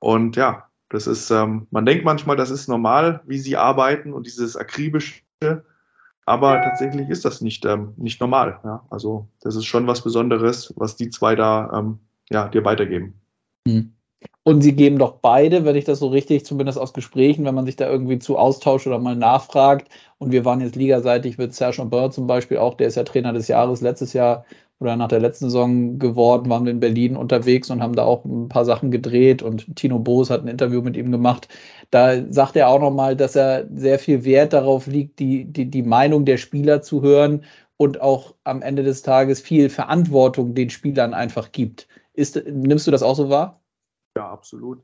Und ja, das ist, ähm, man denkt manchmal, das ist normal, wie sie arbeiten und dieses akribische, aber tatsächlich ist das nicht, ähm, nicht normal. Ja? Also das ist schon was Besonderes, was die zwei da ähm, ja, dir weitergeben. Hm. Und sie geben doch beide, wenn ich das so richtig, zumindest aus Gesprächen, wenn man sich da irgendwie zu austauscht oder mal nachfragt. Und wir waren jetzt ligaseitig mit Serge Aubin zum Beispiel auch, der ist ja Trainer des Jahres letztes Jahr oder nach der letzten Saison geworden, waren wir in Berlin unterwegs und haben da auch ein paar Sachen gedreht und Tino Boos hat ein Interview mit ihm gemacht. Da sagt er auch nochmal, dass er sehr viel Wert darauf liegt, die, die, die Meinung der Spieler zu hören und auch am Ende des Tages viel Verantwortung den Spielern einfach gibt. Ist, nimmst du das auch so wahr? Ja, absolut.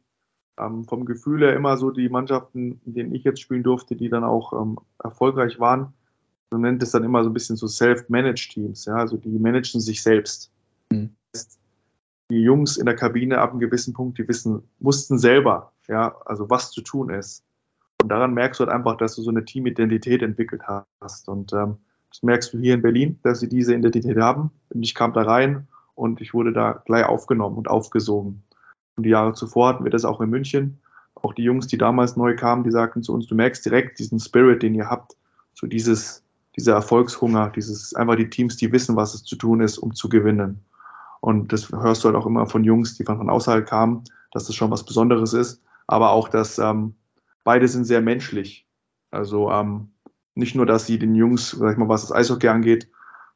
Ähm, vom Gefühl her immer so die Mannschaften, in denen ich jetzt spielen durfte, die dann auch ähm, erfolgreich waren, man nennt es dann immer so ein bisschen so Self-Managed Teams, ja, also die managen sich selbst. Mhm. Die Jungs in der Kabine ab einem gewissen Punkt, die wissen, mussten selber, ja, also was zu tun ist. Und daran merkst du halt einfach, dass du so eine Teamidentität entwickelt hast. Und ähm, das merkst du hier in Berlin, dass sie diese Identität haben. Und ich kam da rein und ich wurde da gleich aufgenommen und aufgesogen. Und die Jahre zuvor hatten wir das auch in München. Auch die Jungs, die damals neu kamen, die sagten zu uns, du merkst direkt diesen Spirit, den ihr habt. So dieses, dieser Erfolgshunger, dieses einfach die Teams, die wissen, was es zu tun ist, um zu gewinnen. Und das hörst du halt auch immer von Jungs, die von, außerhalb kamen, dass das schon was Besonderes ist. Aber auch, dass ähm, beide sind sehr menschlich. Also ähm, nicht nur, dass sie den Jungs, sag ich mal, was das Eishockey angeht,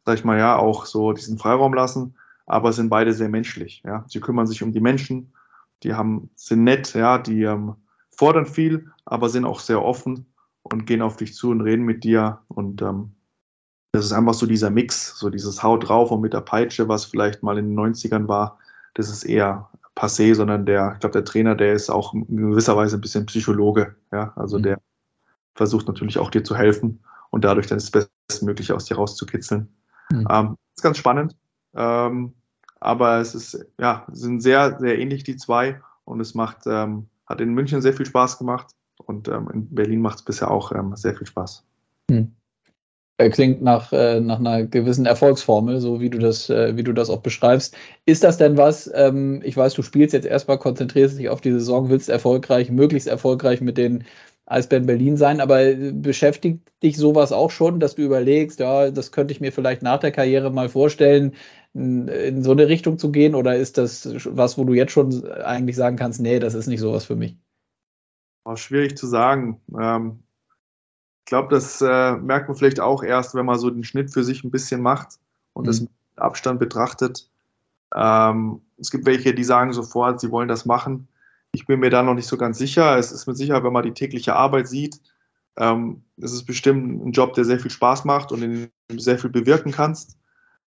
sag ich mal, ja, auch so diesen Freiraum lassen, aber sind beide sehr menschlich. Ja, sie kümmern sich um die Menschen, die haben, sind nett, ja, die ähm, fordern viel, aber sind auch sehr offen und gehen auf dich zu und reden mit dir. Und ähm, das ist einfach so dieser Mix, so dieses Haut drauf und mit der Peitsche, was vielleicht mal in den 90ern war. Das ist eher passé, sondern der, ich glaube, der Trainer, der ist auch in gewisser Weise ein bisschen Psychologe. Ja, also mhm. der versucht natürlich auch dir zu helfen und dadurch dann das Bestmögliche aus dir rauszukitzeln. Mhm. Ähm, ist ganz spannend. Ähm, aber es ist, ja, sind sehr, sehr ähnlich die zwei und es macht, ähm, hat in München sehr viel Spaß gemacht und ähm, in Berlin macht es bisher auch ähm, sehr viel Spaß. Hm. Klingt nach, äh, nach einer gewissen Erfolgsformel, so wie du das, äh, wie du das auch beschreibst. Ist das denn was, ähm, ich weiß, du spielst jetzt erstmal, konzentrierst dich auf die Saison, willst erfolgreich, möglichst erfolgreich mit den Eisbären Berlin sein, aber äh, beschäftigt dich sowas auch schon, dass du überlegst, ja, das könnte ich mir vielleicht nach der Karriere mal vorstellen, in so eine Richtung zu gehen? Oder ist das was, wo du jetzt schon eigentlich sagen kannst, nee, das ist nicht sowas für mich? Oh, schwierig zu sagen. Ähm, ich glaube, das äh, merkt man vielleicht auch erst, wenn man so den Schnitt für sich ein bisschen macht und mhm. das mit Abstand betrachtet. Ähm, es gibt welche, die sagen sofort, sie wollen das machen. Ich bin mir da noch nicht so ganz sicher. Es ist mit Sicherheit, wenn man die tägliche Arbeit sieht, ähm, es ist bestimmt ein Job, der sehr viel Spaß macht und in dem sehr viel bewirken kannst.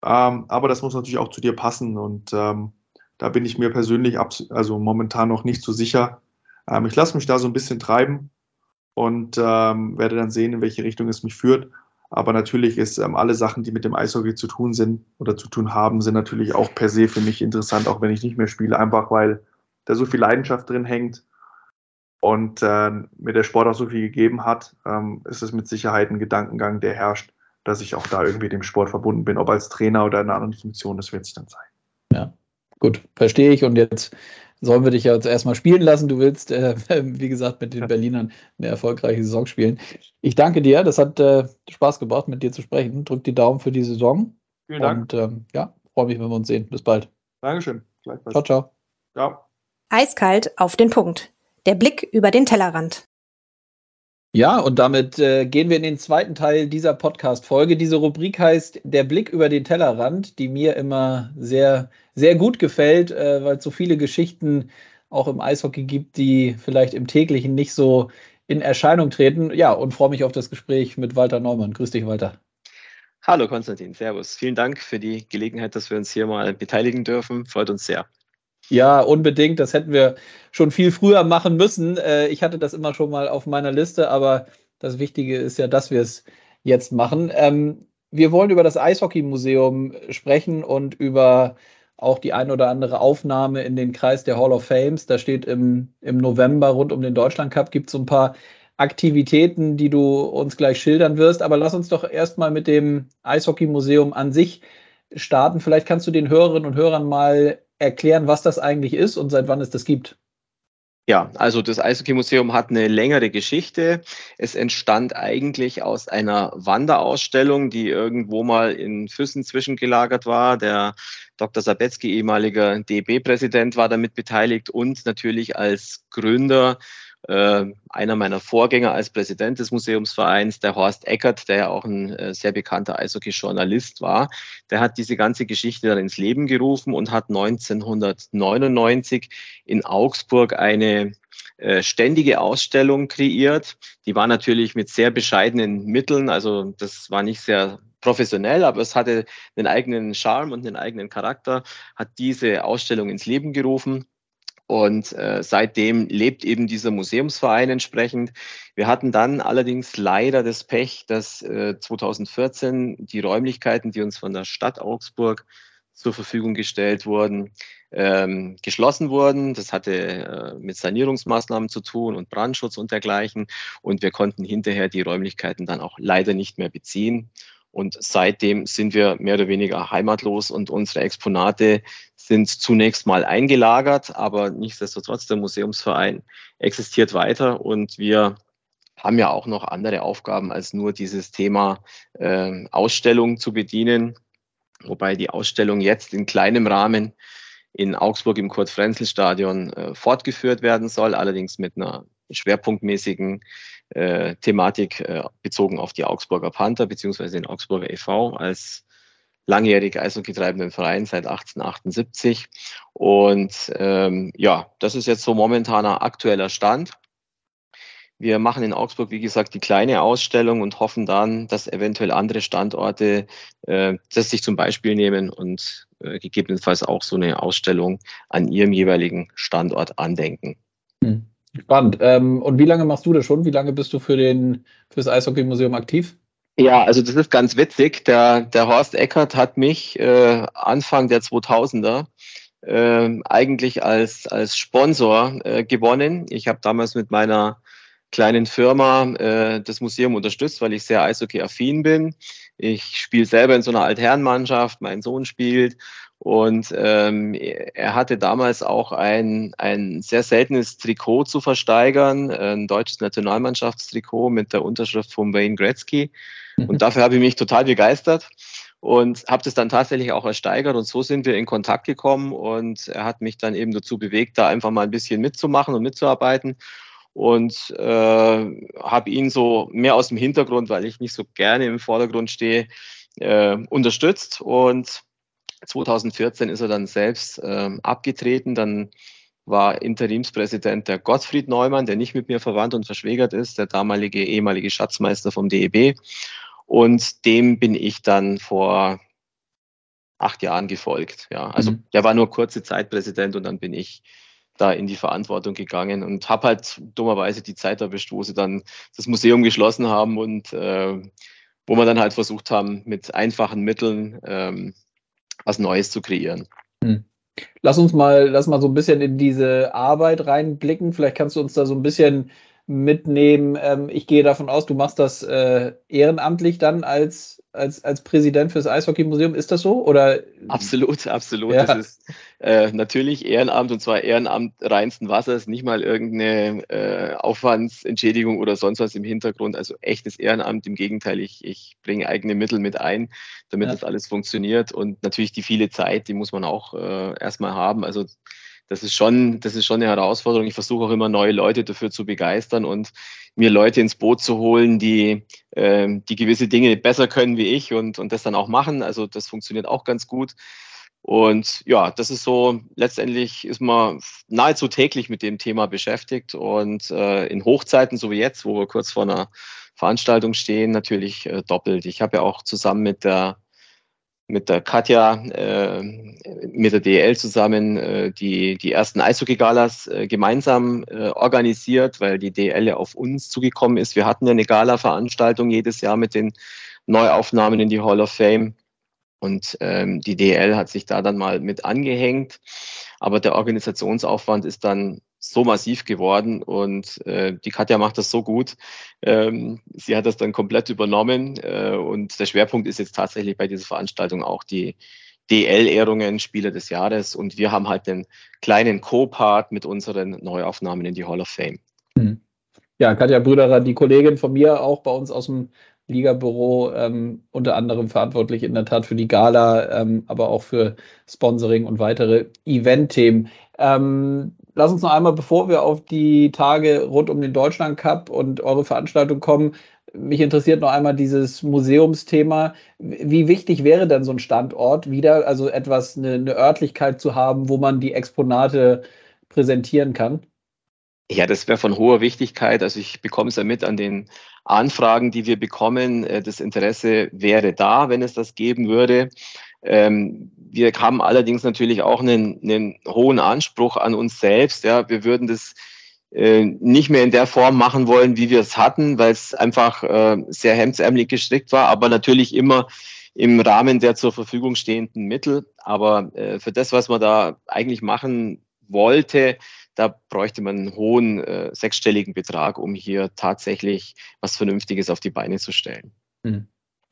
Ähm, aber das muss natürlich auch zu dir passen und ähm, da bin ich mir persönlich also momentan noch nicht so sicher. Ähm, ich lasse mich da so ein bisschen treiben und ähm, werde dann sehen, in welche Richtung es mich führt. Aber natürlich ist ähm, alle Sachen, die mit dem Eishockey zu tun sind oder zu tun haben, sind natürlich auch per se für mich interessant, auch wenn ich nicht mehr spiele, einfach weil da so viel Leidenschaft drin hängt und äh, mir der Sport auch so viel gegeben hat, ähm, ist es mit Sicherheit ein Gedankengang, der herrscht, dass ich auch da irgendwie dem Sport verbunden bin, ob als Trainer oder in einer anderen Funktion, das wird sich dann zeigen. Ja, gut, verstehe ich. Und jetzt sollen wir dich ja jetzt erstmal spielen lassen. Du willst, äh, *laughs* wie gesagt, mit den *laughs* Berlinern eine erfolgreiche Saison spielen. Ich danke dir, das hat äh, Spaß gebracht, mit dir zu sprechen. Drück die Daumen für die Saison. Vielen Dank. Und ähm, ja, freue mich, wenn wir uns sehen. Bis bald. Dankeschön. Gleichfalls. Ciao, ciao. Ciao. Eiskalt auf den Punkt. Der Blick über den Tellerrand. Ja, und damit äh, gehen wir in den zweiten Teil dieser Podcast-Folge. Diese Rubrik heißt Der Blick über den Tellerrand, die mir immer sehr, sehr gut gefällt, äh, weil es so viele Geschichten auch im Eishockey gibt, die vielleicht im täglichen nicht so in Erscheinung treten. Ja, und freue mich auf das Gespräch mit Walter Neumann. Grüß dich, Walter. Hallo Konstantin, Servus. Vielen Dank für die Gelegenheit, dass wir uns hier mal beteiligen dürfen. Freut uns sehr. Ja, unbedingt. Das hätten wir schon viel früher machen müssen. Äh, ich hatte das immer schon mal auf meiner Liste, aber das Wichtige ist ja, dass wir es jetzt machen. Ähm, wir wollen über das Eishockey-Museum sprechen und über auch die ein oder andere Aufnahme in den Kreis der Hall of Fames. Da steht im, im November rund um den Deutschland Cup gibt es so ein paar Aktivitäten, die du uns gleich schildern wirst. Aber lass uns doch erstmal mit dem Eishockey-Museum an sich starten. Vielleicht kannst du den Hörerinnen und Hörern mal erklären, was das eigentlich ist und seit wann es das gibt? Ja, also das Eishockey-Museum hat eine längere Geschichte. Es entstand eigentlich aus einer Wanderausstellung, die irgendwo mal in Füssen zwischengelagert war. Der Dr. Sabetzky, ehemaliger DEB-Präsident, war damit beteiligt und natürlich als Gründer äh, einer meiner Vorgänger als Präsident des Museumsvereins, der Horst Eckert, der ja auch ein äh, sehr bekannter Eishockey-Journalist war, der hat diese ganze Geschichte dann ins Leben gerufen und hat 1999 in Augsburg eine äh, ständige Ausstellung kreiert. Die war natürlich mit sehr bescheidenen Mitteln, also das war nicht sehr professionell, aber es hatte einen eigenen Charme und einen eigenen Charakter, hat diese Ausstellung ins Leben gerufen. Und äh, seitdem lebt eben dieser Museumsverein entsprechend. Wir hatten dann allerdings leider das Pech, dass äh, 2014 die Räumlichkeiten, die uns von der Stadt Augsburg zur Verfügung gestellt wurden, ähm, geschlossen wurden. Das hatte äh, mit Sanierungsmaßnahmen zu tun und Brandschutz und dergleichen. Und wir konnten hinterher die Räumlichkeiten dann auch leider nicht mehr beziehen. Und seitdem sind wir mehr oder weniger heimatlos und unsere Exponate sind zunächst mal eingelagert, aber nichtsdestotrotz der Museumsverein existiert weiter und wir haben ja auch noch andere Aufgaben als nur dieses Thema äh, Ausstellung zu bedienen, wobei die Ausstellung jetzt in kleinem Rahmen in Augsburg im Kurt-Frenzel-Stadion äh, fortgeführt werden soll, allerdings mit einer schwerpunktmäßigen äh, Thematik äh, bezogen auf die Augsburger Panther beziehungsweise den Augsburger e.V. als langjährig eishockey-treibenden Verein seit 1878. Und ähm, ja, das ist jetzt so momentaner aktueller Stand. Wir machen in Augsburg, wie gesagt, die kleine Ausstellung und hoffen dann, dass eventuell andere Standorte äh, das sich zum Beispiel nehmen und äh, gegebenenfalls auch so eine Ausstellung an ihrem jeweiligen Standort andenken. Hm. Spannend. Ähm, und wie lange machst du das schon? Wie lange bist du für, den, für das Eishockey-Museum aktiv? Ja, also das ist ganz witzig. Der, der Horst Eckert hat mich äh, Anfang der 2000er äh, eigentlich als, als Sponsor äh, gewonnen. Ich habe damals mit meiner kleinen Firma äh, das Museum unterstützt, weil ich sehr Eishockey-affin bin. Ich spiele selber in so einer Altherrenmannschaft, mein Sohn spielt und ähm, er hatte damals auch ein, ein sehr seltenes Trikot zu versteigern, ein deutsches Nationalmannschaftstrikot mit der Unterschrift von Wayne Gretzky. Und mhm. dafür habe ich mich total begeistert und habe das dann tatsächlich auch ersteigert. Und so sind wir in Kontakt gekommen und er hat mich dann eben dazu bewegt, da einfach mal ein bisschen mitzumachen und mitzuarbeiten. Und äh, habe ihn so mehr aus dem Hintergrund, weil ich nicht so gerne im Vordergrund stehe, äh, unterstützt. Und 2014 ist er dann selbst ähm, abgetreten. Dann war Interimspräsident der Gottfried Neumann, der nicht mit mir verwandt und verschwägert ist, der damalige ehemalige Schatzmeister vom DEB. Und dem bin ich dann vor acht Jahren gefolgt. Ja, also mhm. der war nur kurze Zeit Präsident und dann bin ich da in die Verantwortung gegangen und habe halt dummerweise die Zeit erwischt, wo sie dann das Museum geschlossen haben und äh, wo wir dann halt versucht haben, mit einfachen Mitteln ähm, was Neues zu kreieren. Hm. Lass uns mal, lass mal so ein bisschen in diese Arbeit reinblicken. Vielleicht kannst du uns da so ein bisschen mitnehmen. Ähm, ich gehe davon aus, du machst das äh, ehrenamtlich dann als, als, als Präsident fürs Eishockey-Museum. Ist das so? Oder? Absolut, absolut. Ja. Das ist äh, natürlich Ehrenamt und zwar Ehrenamt reinsten Wassers, nicht mal irgendeine äh, Aufwandsentschädigung oder sonst was im Hintergrund. Also echtes Ehrenamt. Im Gegenteil, ich, ich bringe eigene Mittel mit ein, damit ja. das alles funktioniert. Und natürlich die viele Zeit, die muss man auch äh, erstmal haben. Also das ist schon, das ist schon eine Herausforderung. Ich versuche auch immer neue Leute dafür zu begeistern und mir Leute ins Boot zu holen, die, äh, die gewisse Dinge besser können wie ich und, und das dann auch machen. Also das funktioniert auch ganz gut. Und ja, das ist so, letztendlich ist man nahezu täglich mit dem Thema beschäftigt und äh, in Hochzeiten, so wie jetzt, wo wir kurz vor einer Veranstaltung stehen, natürlich äh, doppelt. Ich habe ja auch zusammen mit der mit der Katja, äh, mit der DL zusammen äh, die, die ersten Eishockey-Galas äh, gemeinsam äh, organisiert, weil die DL ja auf uns zugekommen ist. Wir hatten ja eine Gala-Veranstaltung jedes Jahr mit den Neuaufnahmen in die Hall of Fame. Und ähm, die DL hat sich da dann mal mit angehängt. Aber der Organisationsaufwand ist dann so massiv geworden und äh, die Katja macht das so gut. Ähm, sie hat das dann komplett übernommen äh, und der Schwerpunkt ist jetzt tatsächlich bei dieser Veranstaltung auch die, DL-Ehrungen, Spieler des Jahres und wir haben halt den kleinen Co-Part mit unseren Neuaufnahmen in die Hall of Fame. Hm. Ja, Katja Brüderer, die Kollegin von mir, auch bei uns aus dem Ligabüro, ähm, unter anderem verantwortlich in der Tat für die Gala, ähm, aber auch für Sponsoring und weitere Event-Themen. Ähm, lass uns noch einmal, bevor wir auf die Tage rund um den Deutschland Cup und eure Veranstaltung kommen, mich interessiert noch einmal dieses Museumsthema. Wie wichtig wäre denn so ein Standort wieder, also etwas, eine, eine Örtlichkeit zu haben, wo man die Exponate präsentieren kann? Ja, das wäre von hoher Wichtigkeit. Also ich bekomme es ja mit an den Anfragen, die wir bekommen. Äh, das Interesse wäre da, wenn es das geben würde. Ähm, wir haben allerdings natürlich auch einen, einen hohen Anspruch an uns selbst. Ja, wir würden das äh, nicht mehr in der Form machen wollen, wie wir es hatten, weil es einfach äh, sehr hemdsärmlich gestrickt war, aber natürlich immer im Rahmen der zur Verfügung stehenden Mittel. Aber für das, was man da eigentlich machen wollte, da bräuchte man einen hohen äh, sechsstelligen Betrag, um hier tatsächlich was Vernünftiges auf die Beine zu stellen. Hm.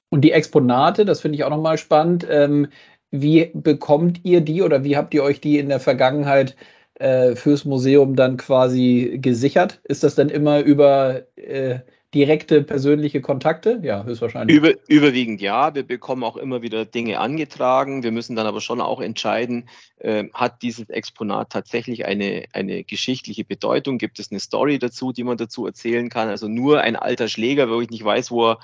Und die Exponate, das finde ich auch nochmal spannend. Ähm, wie bekommt ihr die oder wie habt ihr euch die in der Vergangenheit äh, fürs Museum dann quasi gesichert? Ist das dann immer über äh, direkte persönliche Kontakte? Ja, höchstwahrscheinlich. Über, überwiegend ja. Wir bekommen auch immer wieder Dinge angetragen. Wir müssen dann aber schon auch entscheiden, äh, hat dieses Exponat tatsächlich eine, eine geschichtliche Bedeutung? Gibt es eine Story dazu, die man dazu erzählen kann? Also nur ein alter Schläger, wo ich nicht weiß, wo er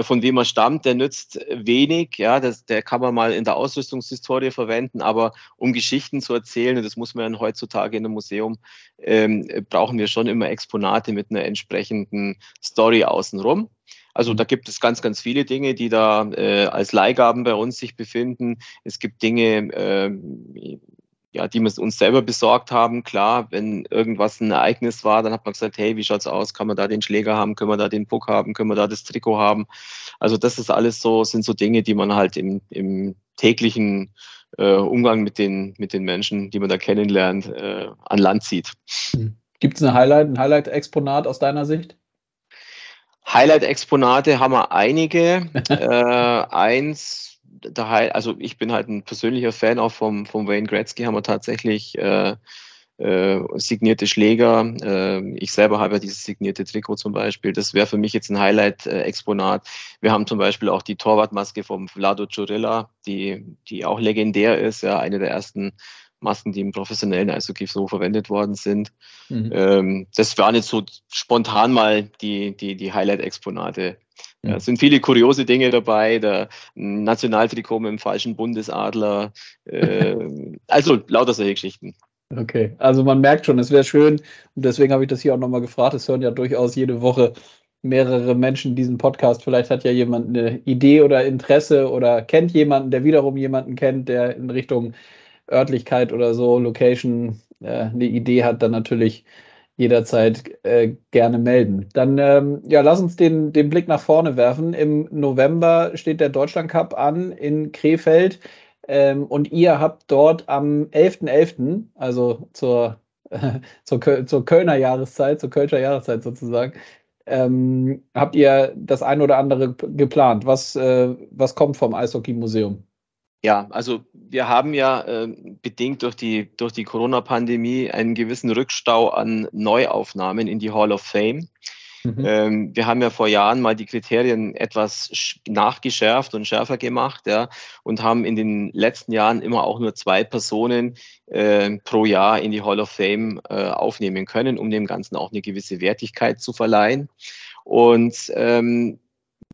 von wem er stammt, der nützt wenig. Ja, das, der kann man mal in der Ausrüstungshistorie verwenden, aber um Geschichten zu erzählen, und das muss man ja heutzutage in einem Museum, ähm, brauchen wir schon immer Exponate mit einer entsprechenden Story außenrum. Also da gibt es ganz, ganz viele Dinge, die da äh, als Leihgaben bei uns sich befinden. Es gibt Dinge, äh, ja, die wir uns selber besorgt haben. Klar, wenn irgendwas ein Ereignis war, dann hat man gesagt, hey, wie schaut's aus? Kann man da den Schläger haben? Können wir da den Puck haben? Können wir da das Trikot haben? Also das ist alles so, sind so Dinge, die man halt im, im täglichen äh, Umgang mit den, mit den Menschen, die man da kennenlernt, äh, an Land zieht. Hm. Gibt es Highlight, ein Highlight-Exponat aus deiner Sicht? Highlight-Exponate haben wir einige. *laughs* äh, eins daher, also ich bin halt ein persönlicher Fan auch vom, vom Wayne Gretzky, haben wir tatsächlich äh, äh, signierte Schläger. Äh, ich selber habe ja dieses signierte Trikot zum Beispiel. Das wäre für mich jetzt ein Highlight-Exponat. Wir haben zum Beispiel auch die Torwartmaske vom Vlado Churilla, die, die auch legendär ist, ja, eine der ersten Masken, die im professionellen Eishockey so verwendet worden sind. Mhm. Ähm, das waren jetzt so spontan mal die, die, die Highlight-Exponate. Ja, es sind viele kuriose Dinge dabei, der Nationaltrikot mit dem falschen Bundesadler, äh, *laughs* also lauter solche Geschichten. Okay, also man merkt schon, es wäre schön und deswegen habe ich das hier auch nochmal gefragt. Es hören ja durchaus jede Woche mehrere Menschen diesen Podcast. Vielleicht hat ja jemand eine Idee oder Interesse oder kennt jemanden, der wiederum jemanden kennt, der in Richtung Örtlichkeit oder so, Location äh, eine Idee hat, dann natürlich jederzeit äh, gerne melden. Dann ähm, ja, lass uns den, den Blick nach vorne werfen. Im November steht der Deutschland Cup an in Krefeld ähm, und ihr habt dort am 11.11., .11., also zur, äh, *laughs* zur, zur Kölner Jahreszeit, zur Kölscher Jahreszeit sozusagen, ähm, habt ihr das ein oder andere geplant? Was, äh, was kommt vom Eishockey-Museum? Ja, also wir haben ja äh, bedingt durch die, durch die Corona-Pandemie einen gewissen Rückstau an Neuaufnahmen in die Hall of Fame. Mhm. Ähm, wir haben ja vor Jahren mal die Kriterien etwas nachgeschärft und schärfer gemacht, ja, und haben in den letzten Jahren immer auch nur zwei Personen äh, pro Jahr in die Hall of Fame äh, aufnehmen können, um dem Ganzen auch eine gewisse Wertigkeit zu verleihen. Und ähm,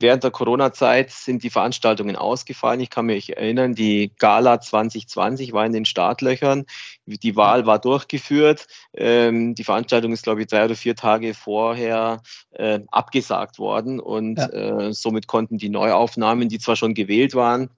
Während der Corona-Zeit sind die Veranstaltungen ausgefallen. Ich kann mich erinnern, die Gala 2020 war in den Startlöchern. Die Wahl war durchgeführt. Ähm, die Veranstaltung ist, glaube ich, drei oder vier Tage vorher äh, abgesagt worden. Und ja. äh, somit konnten die Neuaufnahmen, die zwar schon gewählt waren,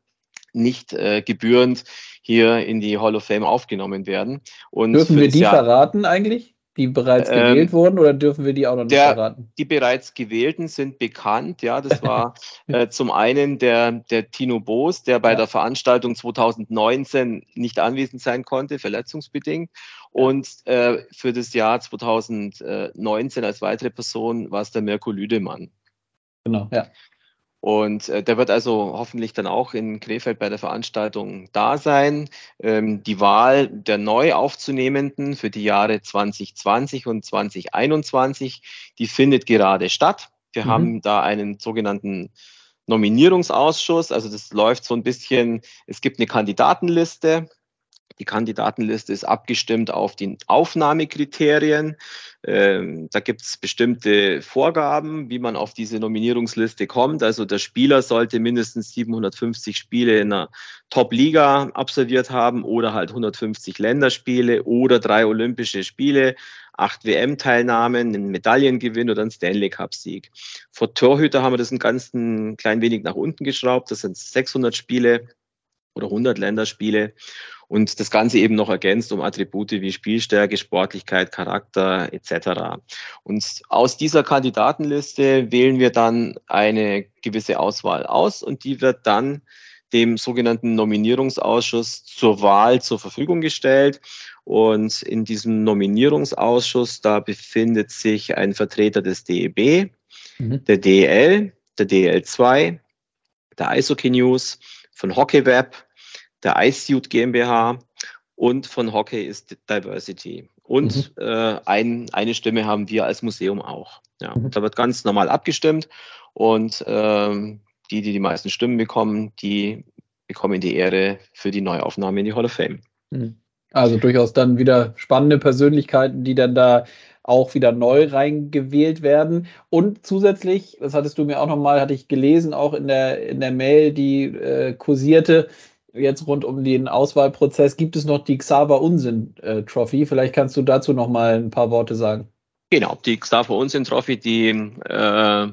nicht äh, gebührend hier in die Hall of Fame aufgenommen werden. Und Dürfen wir die Jahr, verraten eigentlich? Die bereits ähm, gewählt wurden oder dürfen wir die auch noch nicht der, verraten? Die bereits gewählten sind bekannt, ja. Das war *laughs* äh, zum einen der, der Tino Boos, der bei ja. der Veranstaltung 2019 nicht anwesend sein konnte, verletzungsbedingt. Und äh, für das Jahr 2019 als weitere Person war es der Mirko Lüdemann. Genau, ja. Und äh, der wird also hoffentlich dann auch in Krefeld bei der Veranstaltung da sein. Ähm, die Wahl der neu aufzunehmenden für die Jahre 2020 und 2021, die findet gerade statt. Wir mhm. haben da einen sogenannten Nominierungsausschuss. Also das läuft so ein bisschen, es gibt eine Kandidatenliste, die Kandidatenliste ist abgestimmt auf die Aufnahmekriterien. Ähm, da gibt es bestimmte Vorgaben, wie man auf diese Nominierungsliste kommt. Also der Spieler sollte mindestens 750 Spiele in einer Top-Liga absolviert haben oder halt 150 Länderspiele oder drei Olympische Spiele, acht WM-Teilnahmen, einen Medaillengewinn oder einen Stanley Cup-Sieg. Vor Torhüter haben wir das ein ganz ein klein wenig nach unten geschraubt. Das sind 600 Spiele oder 100 Länderspiele und das Ganze eben noch ergänzt um Attribute wie Spielstärke, Sportlichkeit, Charakter etc. Und aus dieser Kandidatenliste wählen wir dann eine gewisse Auswahl aus und die wird dann dem sogenannten Nominierungsausschuss zur Wahl zur Verfügung gestellt. Und in diesem Nominierungsausschuss, da befindet sich ein Vertreter des DEB, mhm. der DEL, der DL2, der Eishockey News, von HockeyWeb, der iSuit GmbH und von Hockey ist Diversity. Und mhm. äh, ein, eine Stimme haben wir als Museum auch. Ja, mhm. Da wird ganz normal abgestimmt und ähm, die, die die meisten Stimmen bekommen, die bekommen die Ehre für die Neuaufnahme in die Hall of Fame. Mhm. Also durchaus dann wieder spannende Persönlichkeiten, die dann da auch wieder neu reingewählt werden. Und zusätzlich, das hattest du mir auch nochmal, hatte ich gelesen, auch in der, in der Mail, die äh, kursierte, jetzt rund um den Auswahlprozess, gibt es noch die Xaver Unsinn Trophy. Vielleicht kannst du dazu noch mal ein paar Worte sagen. Genau, die Xaver Unsinn Trophy, die äh,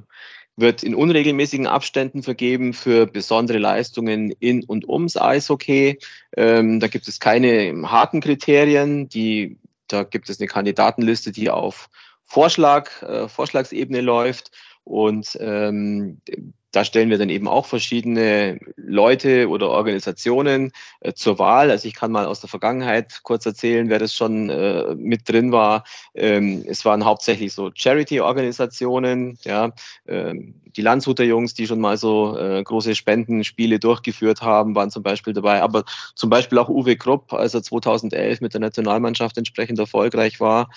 wird in unregelmäßigen Abständen vergeben für besondere Leistungen in und ums Eishockey. Ähm, da gibt es keine harten Kriterien. Die, da gibt es eine Kandidatenliste, die auf Vorschlag, äh, Vorschlagsebene läuft. Und ähm, da stellen wir dann eben auch verschiedene Leute oder Organisationen äh, zur Wahl. Also ich kann mal aus der Vergangenheit kurz erzählen, wer das schon äh, mit drin war. Ähm, es waren hauptsächlich so Charity-Organisationen, ja, ähm, die Landshuter Jungs, die schon mal so äh, große Spendenspiele durchgeführt haben, waren zum Beispiel dabei. Aber zum Beispiel auch Uwe Krupp, als er 2011 mit der Nationalmannschaft entsprechend erfolgreich war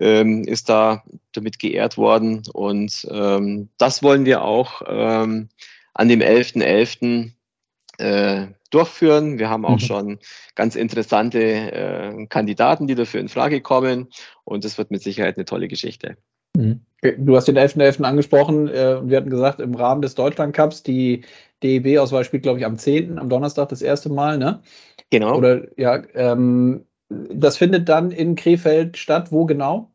ähm, ist da damit geehrt worden. Und ähm, das wollen wir auch ähm, an dem 11.11. .11., äh, durchführen. Wir haben auch mhm. schon ganz interessante äh, Kandidaten, die dafür in Frage kommen. Und es wird mit Sicherheit eine tolle Geschichte. Mhm. Du hast den 11.11. .11. angesprochen. Äh, wir hatten gesagt, im Rahmen des Deutschlandcups, die DEB-Auswahl spielt, glaube ich, am 10., am Donnerstag das erste Mal, ne? Genau. Oder ja, ähm, das findet dann in Krefeld statt. Wo genau?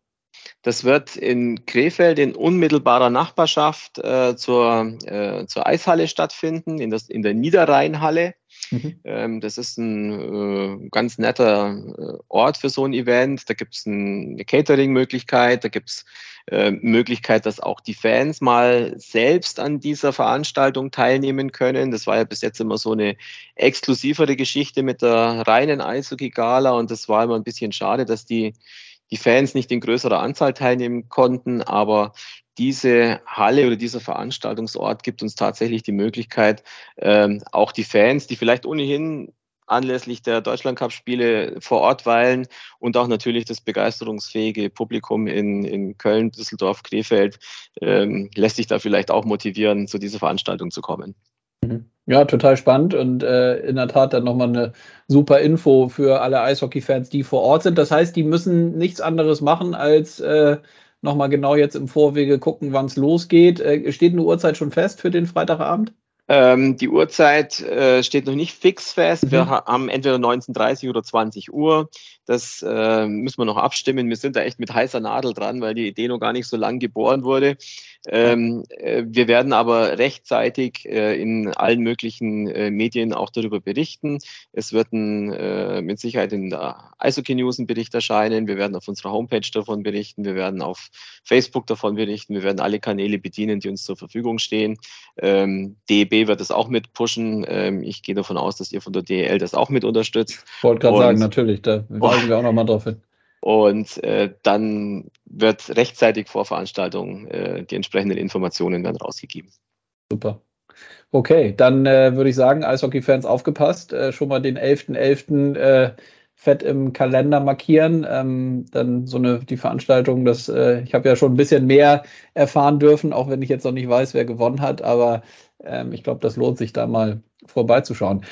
Das wird in Krefeld in unmittelbarer Nachbarschaft äh, zur, äh, zur Eishalle stattfinden, in, das, in der Niederrheinhalle. Mhm. Ähm, das ist ein äh, ganz netter äh, Ort für so ein Event. Da gibt es ein, eine Catering-Möglichkeit, da gibt es äh, Möglichkeit, dass auch die Fans mal selbst an dieser Veranstaltung teilnehmen können. Das war ja bis jetzt immer so eine exklusivere Geschichte mit der reinen Eishockey-Gala und das war immer ein bisschen schade, dass die die Fans nicht in größerer Anzahl teilnehmen konnten, aber diese Halle oder dieser Veranstaltungsort gibt uns tatsächlich die Möglichkeit, ähm, auch die Fans, die vielleicht ohnehin anlässlich der Deutschlandcup-Spiele vor Ort weilen und auch natürlich das begeisterungsfähige Publikum in, in Köln, Düsseldorf, Krefeld ähm, lässt sich da vielleicht auch motivieren, zu dieser Veranstaltung zu kommen. Mhm. Ja, total spannend und äh, in der Tat dann nochmal eine super Info für alle Eishockey-Fans, die vor Ort sind. Das heißt, die müssen nichts anderes machen, als äh, nochmal genau jetzt im Vorwege gucken, wann es losgeht. Äh, steht eine Uhrzeit schon fest für den Freitagabend? Ähm, die Uhrzeit äh, steht noch nicht fix fest. Mhm. Wir haben entweder 19.30 oder 20 Uhr. Das äh, müssen wir noch abstimmen. Wir sind da echt mit heißer Nadel dran, weil die Idee noch gar nicht so lang geboren wurde. Ähm, äh, wir werden aber rechtzeitig äh, in allen möglichen äh, Medien auch darüber berichten. Es wird ein, äh, mit Sicherheit in der Eishockey News ein Bericht erscheinen. Wir werden auf unserer Homepage davon berichten. Wir werden auf Facebook davon berichten. Wir werden alle Kanäle bedienen, die uns zur Verfügung stehen. Ähm, Wird das auch mit pushen. Ähm, ich gehe davon aus, dass ihr von der DEL das auch mit unterstützt. Ich wollte gerade sagen, natürlich. Da weisen wir auch nochmal drauf hin. Und äh, dann wird rechtzeitig vor Veranstaltung äh, die entsprechenden Informationen dann rausgegeben. Super. Okay, dann äh, würde ich sagen, Eishockey-Fans aufgepasst, äh, schon mal den 11.11. .11., äh, fett im Kalender markieren. Ähm, dann so eine die Veranstaltung, das, äh, ich habe ja schon ein bisschen mehr erfahren dürfen, auch wenn ich jetzt noch nicht weiß, wer gewonnen hat, aber ähm, ich glaube, das lohnt sich da mal vorbeizuschauen.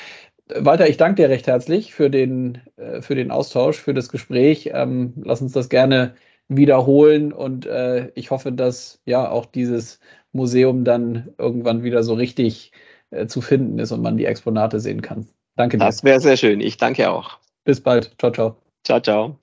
Walter, ich danke dir recht herzlich für den, äh, für den Austausch, für das Gespräch. Ähm, lass uns das gerne wiederholen und äh, ich hoffe, dass ja auch dieses Museum dann irgendwann wieder so richtig äh, zu finden ist und man die Exponate sehen kann. Danke dir. Das wäre sehr schön. Ich danke auch. Bis bald. Ciao, ciao. Ciao, ciao.